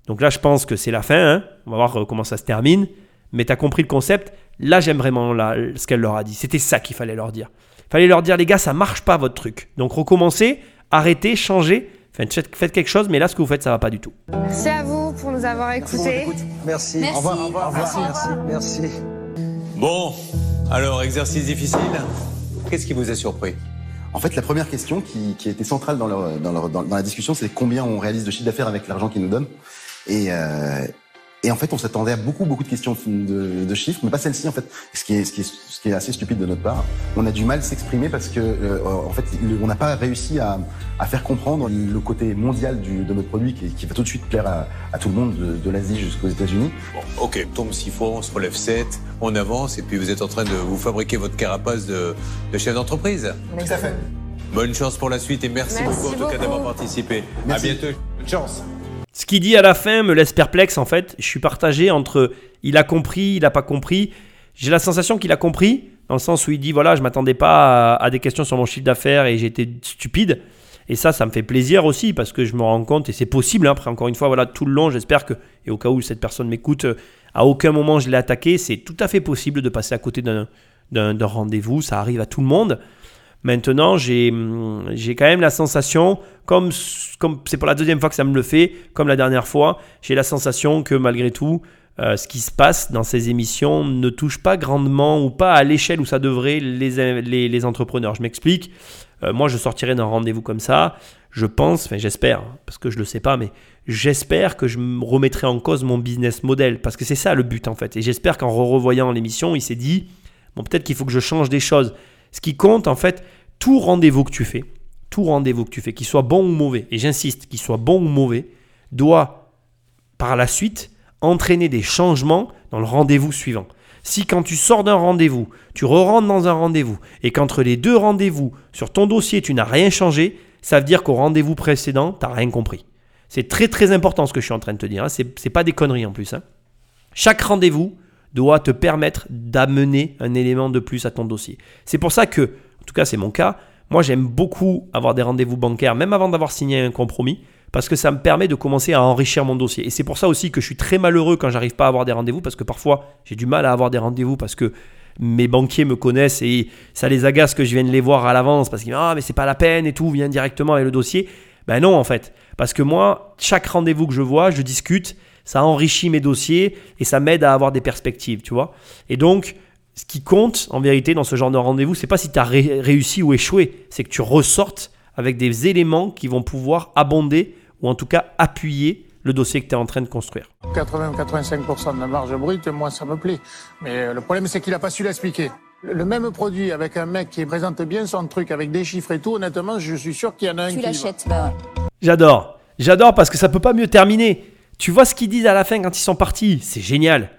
Donc là, je pense que c'est la fin. Hein. On va voir euh, comment ça se termine. Mais tu as compris le concept. Là, j'aime vraiment ce qu'elle leur a dit. C'était ça qu'il fallait leur dire. Il fallait leur dire, les gars, ça marche pas votre truc. Donc recommencez, arrêtez, changez. Faites, quelque chose, mais là, ce que vous faites, ça va pas du tout. Merci à vous pour nous avoir écoutés. Merci. Merci. Au revoir. Au revoir. Merci. Merci. Merci. Bon, alors, exercice difficile. Qu'est-ce qui vous a surpris? En fait, la première question qui, qui était centrale dans, leur, dans, leur, dans, dans la discussion, c'est combien on réalise de chiffre d'affaires avec l'argent qu'ils nous donnent. Et, euh, et en fait, on s'attendait à beaucoup, beaucoup de questions de, de chiffres, mais pas celle-ci, en fait. Ce qui, est, ce, qui est, ce qui est assez stupide de notre part. On a du mal à s'exprimer parce que, euh, en fait, on n'a pas réussi à, à, faire comprendre le côté mondial du, de notre produit qui, qui, va tout de suite plaire à, à tout le monde, de, de l'Asie jusqu'aux États-Unis. Bon, ok, tombe s'il faut, on se relève 7, on avance, et puis vous êtes en train de vous fabriquer votre carapace de, de chef d'entreprise. Tout à fait. Bonne chance pour la suite et merci, Merci beaucoup, en tout cas beaucoup. d'avoir participé. Merci. À bientôt. Bonne chance. Ce qu'il dit à la fin me laisse perplexe en fait. Je suis partagé entre il a compris, il n'a pas compris. J'ai la sensation qu'il a compris, dans le sens où il dit voilà, je m'attendais pas à, des questions sur mon chiffre d'affaires et j'étais stupide. Et ça, ça me fait plaisir aussi parce que je me rends compte et c'est possible. Hein, après, encore une fois, voilà, tout le long, j'espère que, et au cas où cette personne m'écoute, à aucun moment je l'ai attaqué, c'est tout à fait possible de passer à côté d'un rendez-vous. Ça arrive à tout le monde. Maintenant, j'ai quand même la sensation, comme c'est pour la deuxième fois que ça me le fait, comme la dernière fois, j'ai la sensation que malgré tout, euh, ce qui se passe dans ces émissions ne touche pas grandement ou pas à l'échelle où ça devrait les, les, entrepreneurs. Je m'explique. Euh, moi, je sortirai d'un rendez-vous comme ça. Je pense, enfin j'espère, parce que je ne le sais pas, mais j'espère que je me remettrai en cause mon business model, parce que c'est ça le but en fait. Et j'espère qu'en revoyant l'émission, il s'est dit, bon peut-être qu'il faut que je change des choses. Ce qui compte, en fait, tout rendez-vous que tu fais, tout rendez-vous que tu fais, qu'il soit bon ou mauvais, et j'insiste, qu'il soit bon ou mauvais, doit par la suite entraîner des changements dans le rendez-vous suivant. Si quand tu sors d'un rendez-vous, tu re-rentres dans un rendez-vous, et qu'entre les deux rendez-vous, sur ton dossier, tu n'as rien changé, ça veut dire qu'au rendez-vous précédent, tu n'as rien compris. C'est très très important ce que je suis en train de te dire, hein. c'est pas des conneries en plus. Hein. Chaque rendez-vous, doit te permettre d'amener un élément de plus à ton dossier. C'est pour ça que, en tout cas c'est mon cas, moi j'aime beaucoup avoir des rendez-vous bancaires, même avant d'avoir signé un compromis, parce que ça me permet de commencer à enrichir mon dossier. Et c'est pour ça aussi que je suis très malheureux quand j'arrive pas à avoir des rendez-vous, parce que parfois j'ai du mal à avoir des rendez-vous, parce que mes banquiers me connaissent et ça les agace que je vienne les voir à l'avance, parce qu'ils disent Ah mais c'est pas la peine et tout, viens directement avec le dossier. Ben non en fait, parce que moi, chaque rendez-vous que je vois, je discute, ça enrichit mes dossiers et ça m'aide à avoir des perspectives, tu vois. Et donc, ce qui compte en vérité dans ce genre de rendez-vous, c'est pas si tu as ré réussi ou échoué, c'est que tu ressortes avec des éléments qui vont pouvoir abonder ou en tout cas appuyer le dossier que tu es en train de construire. 80-85% de marge brute, moi ça me plaît. Mais le problème c'est qu'il n'a pas su l'expliquer. Le même produit avec un mec qui présente bien son truc avec des chiffres et tout, honnêtement, je suis sûr qu'il y en a un tu qui... Tu l'achètes, bah ouais. J'adore. J'adore parce que ça peut pas mieux terminer. Tu vois ce qu'ils disent à la fin quand ils sont partis? C'est génial.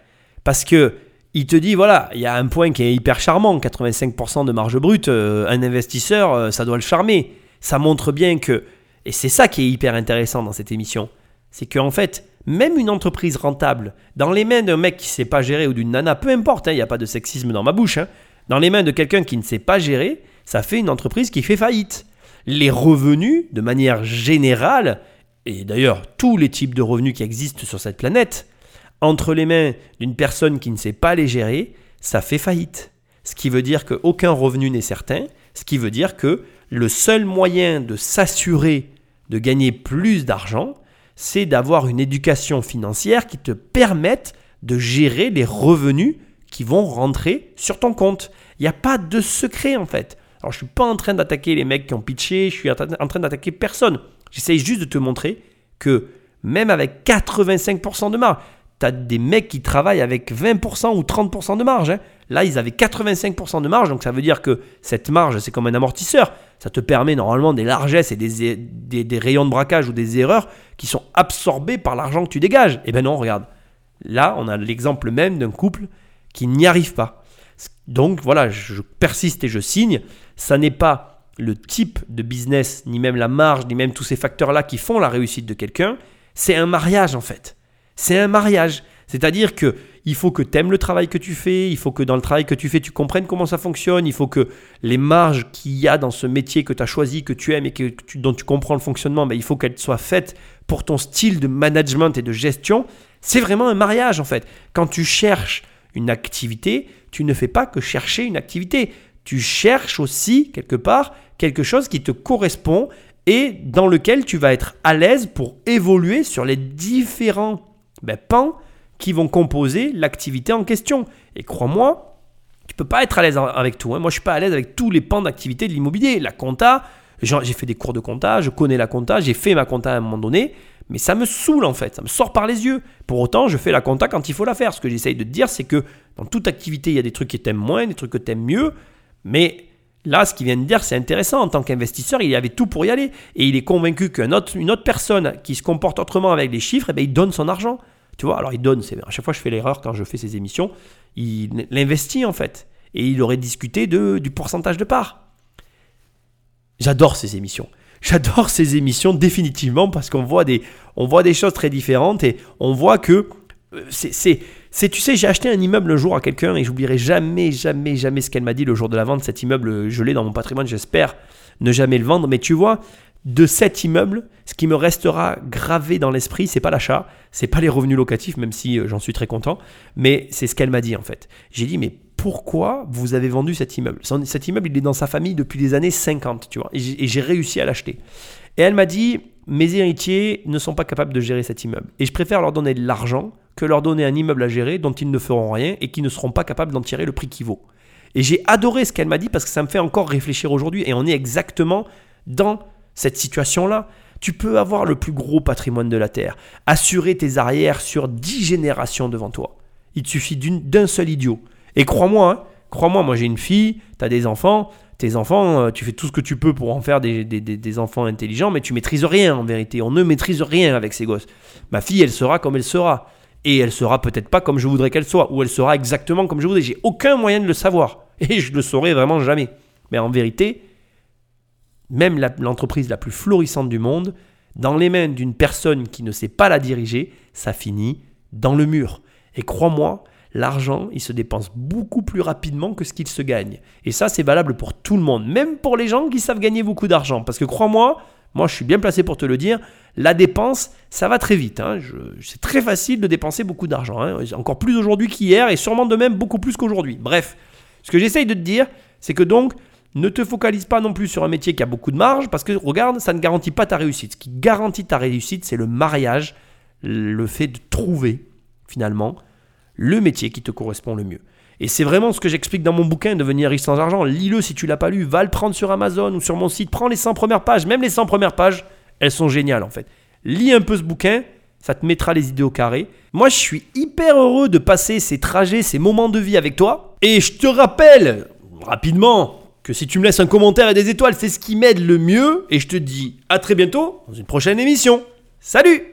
Parce que il te dit voilà, il y a un point qui est hyper charmant 85% de marge brute. Euh, un investisseur, euh, ça doit le charmer. Ça montre bien que. Et c'est ça qui est hyper intéressant dans cette émission. C'est qu'en en fait, même une entreprise rentable, dans les mains d'un mec qui ne sait pas gérer ou d'une nana, peu importe, il n'y a pas de sexisme dans ma bouche, hein, dans les mains de quelqu'un qui ne sait pas gérer, ça fait une entreprise qui fait faillite. Les revenus, de manière générale, et d'ailleurs tous les types de revenus qui existent sur cette planète, entre les mains d'une personne qui ne sait pas les gérer, ça fait faillite. Ce qui veut dire qu'aucun revenu n'est certain, ce qui veut dire que le seul moyen de s'assurer de gagner plus d'argent, c'est d'avoir une éducation financière qui te permette de gérer les revenus qui vont rentrer sur ton compte. Il n'y a pas de secret en fait. Alors je ne suis pas en train d'attaquer les mecs qui ont pitché, je suis en train d'attaquer personne. J'essaye juste de te montrer que même avec 85% de marge, tu as des mecs qui travaillent avec 20% ou 30% de marge. hein. Là, ils avaient 85% de marge, donc ça veut dire que cette marge, c'est comme un amortisseur. Ça te permet normalement des largesses et des, rayons de braquage ou des erreurs qui sont absorbés par l'argent que tu dégages. Eh ben non, regarde. Là, on a l'exemple même d'un couple qui n'y arrive pas. Donc voilà, je persiste et je signe. Ça n'est pas le type de business, ni même la marge, ni même tous ces facteurs-là qui font la réussite de quelqu'un. C'est un mariage en fait. C'est un mariage. C'est-à-dire que il faut que tu aimes le travail que tu fais, il faut que dans le travail que tu fais, tu comprennes comment ça fonctionne, il faut que les marges qu'il y a dans ce métier que tu as choisi, que tu aimes et que tu- dont tu comprends le fonctionnement, ben, il faut qu'elles soient faites pour ton style de management et de gestion. C'est vraiment un mariage en fait. Quand tu cherches une activité, tu ne fais pas que chercher une activité. Tu cherches aussi, quelque part, quelque chose qui te correspond et dans lequel tu vas être à l'aise pour évoluer sur les différents ben, pans qui vont composer l'activité en question. Et crois-moi, tu peux pas être à l'aise avec tout. hein. Moi, je suis pas à l'aise avec tous les pans d'activité de l'immobilier. La compta, j'ai fait des cours de compta, je connais la compta, j'ai fait ma compta à un moment donné, mais ça me saoule en fait, ça me sort par les yeux. Pour autant, je fais la compta quand il faut la faire. Ce que j'essaye de dire, c'est que dans toute activité, il y a des trucs que tu aimes moins, des trucs que tu aimes mieux, mais là, ce qu'il vient de dire, c'est intéressant. En tant qu'investisseur, il avait tout pour y aller. Et il est convaincu qu'une autre, autre personne qui se comporte autrement avec les chiffres, eh ben, il donne son argent. Tu vois, alors il donne, à chaque fois je fais l'erreur quand je fais ces émissions, il l'investit en fait. Et il aurait discuté de, du pourcentage de part. J'adore ces émissions. J'adore ces émissions définitivement parce qu'on voit des, on voit des choses très différentes et on voit que euh, c'est, c'est, tu sais, j'ai acheté un immeuble un jour à quelqu'un et j'oublierai jamais, jamais, jamais ce qu'elle m'a dit le jour de la vente. Cet immeuble, je l'ai dans mon patrimoine, j'espère ne jamais le vendre. Mais tu vois, de cet immeuble, ce qui me restera gravé dans l'esprit, c'est pas l'achat, c'est pas les revenus locatifs, même si euh, j'en suis très content, mais c'est ce qu'elle m'a dit en fait. J'ai dit, mais pourquoi vous avez vendu cet immeuble? Cet immeuble, il est dans sa famille depuis les années 50, tu vois, et j'ai réussi à l'acheter. Et elle m'a dit, mes héritiers ne sont pas capables de gérer cet immeuble. Et je préfère leur donner de l'argent que leur donner un immeuble à gérer dont ils ne feront rien et qui ne seront pas capables d'en tirer le prix qu'il vaut. Et j'ai adoré ce qu'elle m'a dit parce que ça me fait encore réfléchir aujourd'hui. Et on est exactement dans cette situation-là. Tu peux avoir le plus gros patrimoine de la Terre, assurer tes arrières sur 10 générations devant toi. Il te suffit d'un seul idiot. Et crois-moi, hein, crois-moi, moi j'ai une fille, tu as des enfants, tes enfants, euh, tu fais tout ce que tu peux pour en faire des- des- des enfants intelligents, mais tu maîtrises rien en vérité. On ne maîtrise rien avec ces gosses. Ma fille, elle sera comme elle sera. Et elle sera peut-être pas comme je voudrais qu'elle soit, ou elle sera exactement comme je voudrais. J'ai aucun moyen de le savoir. Et je le saurai vraiment jamais. Mais en vérité, même la- l'entreprise la, plus florissante du monde, dans les mains d'une personne qui ne sait pas la diriger, ça finit dans le mur. Et crois-moi, l'argent, il se dépense beaucoup plus rapidement que ce qu'il se gagne. Et ça, c'est valable pour tout le monde, même pour les gens qui savent gagner beaucoup d'argent. Parce que crois-moi, moi, je suis bien placé pour te le dire, la dépense, ça va très vite. hein. C'est très facile de dépenser beaucoup d'argent. hein. Encore plus aujourd'hui qu'hier, et sûrement de même beaucoup plus qu'aujourd'hui. Bref, ce que j'essaye de te dire, c'est que donc, ne te focalise pas non plus sur un métier qui a beaucoup de marge, parce que regarde, ça ne garantit pas ta réussite. Ce qui garantit ta réussite, c'est le mariage, le fait de trouver, finalement, le métier qui te correspond le mieux. Et c'est vraiment ce que j'explique dans mon bouquin, Devenir riche sans argent. Lis-le si tu l'as pas lu, va le prendre sur Amazon ou sur mon site, prends les 100 premières pages, même les 100 premières pages, elles sont géniales en fait. Lis un peu ce bouquin, ça te mettra les idées au carré. Moi, je suis hyper heureux de passer ces trajets, ces moments de vie avec toi. Et je te rappelle, rapidement, que si tu me laisses un commentaire et des étoiles, c'est ce qui m'aide le mieux. Et je te dis à très bientôt dans une prochaine émission. Salut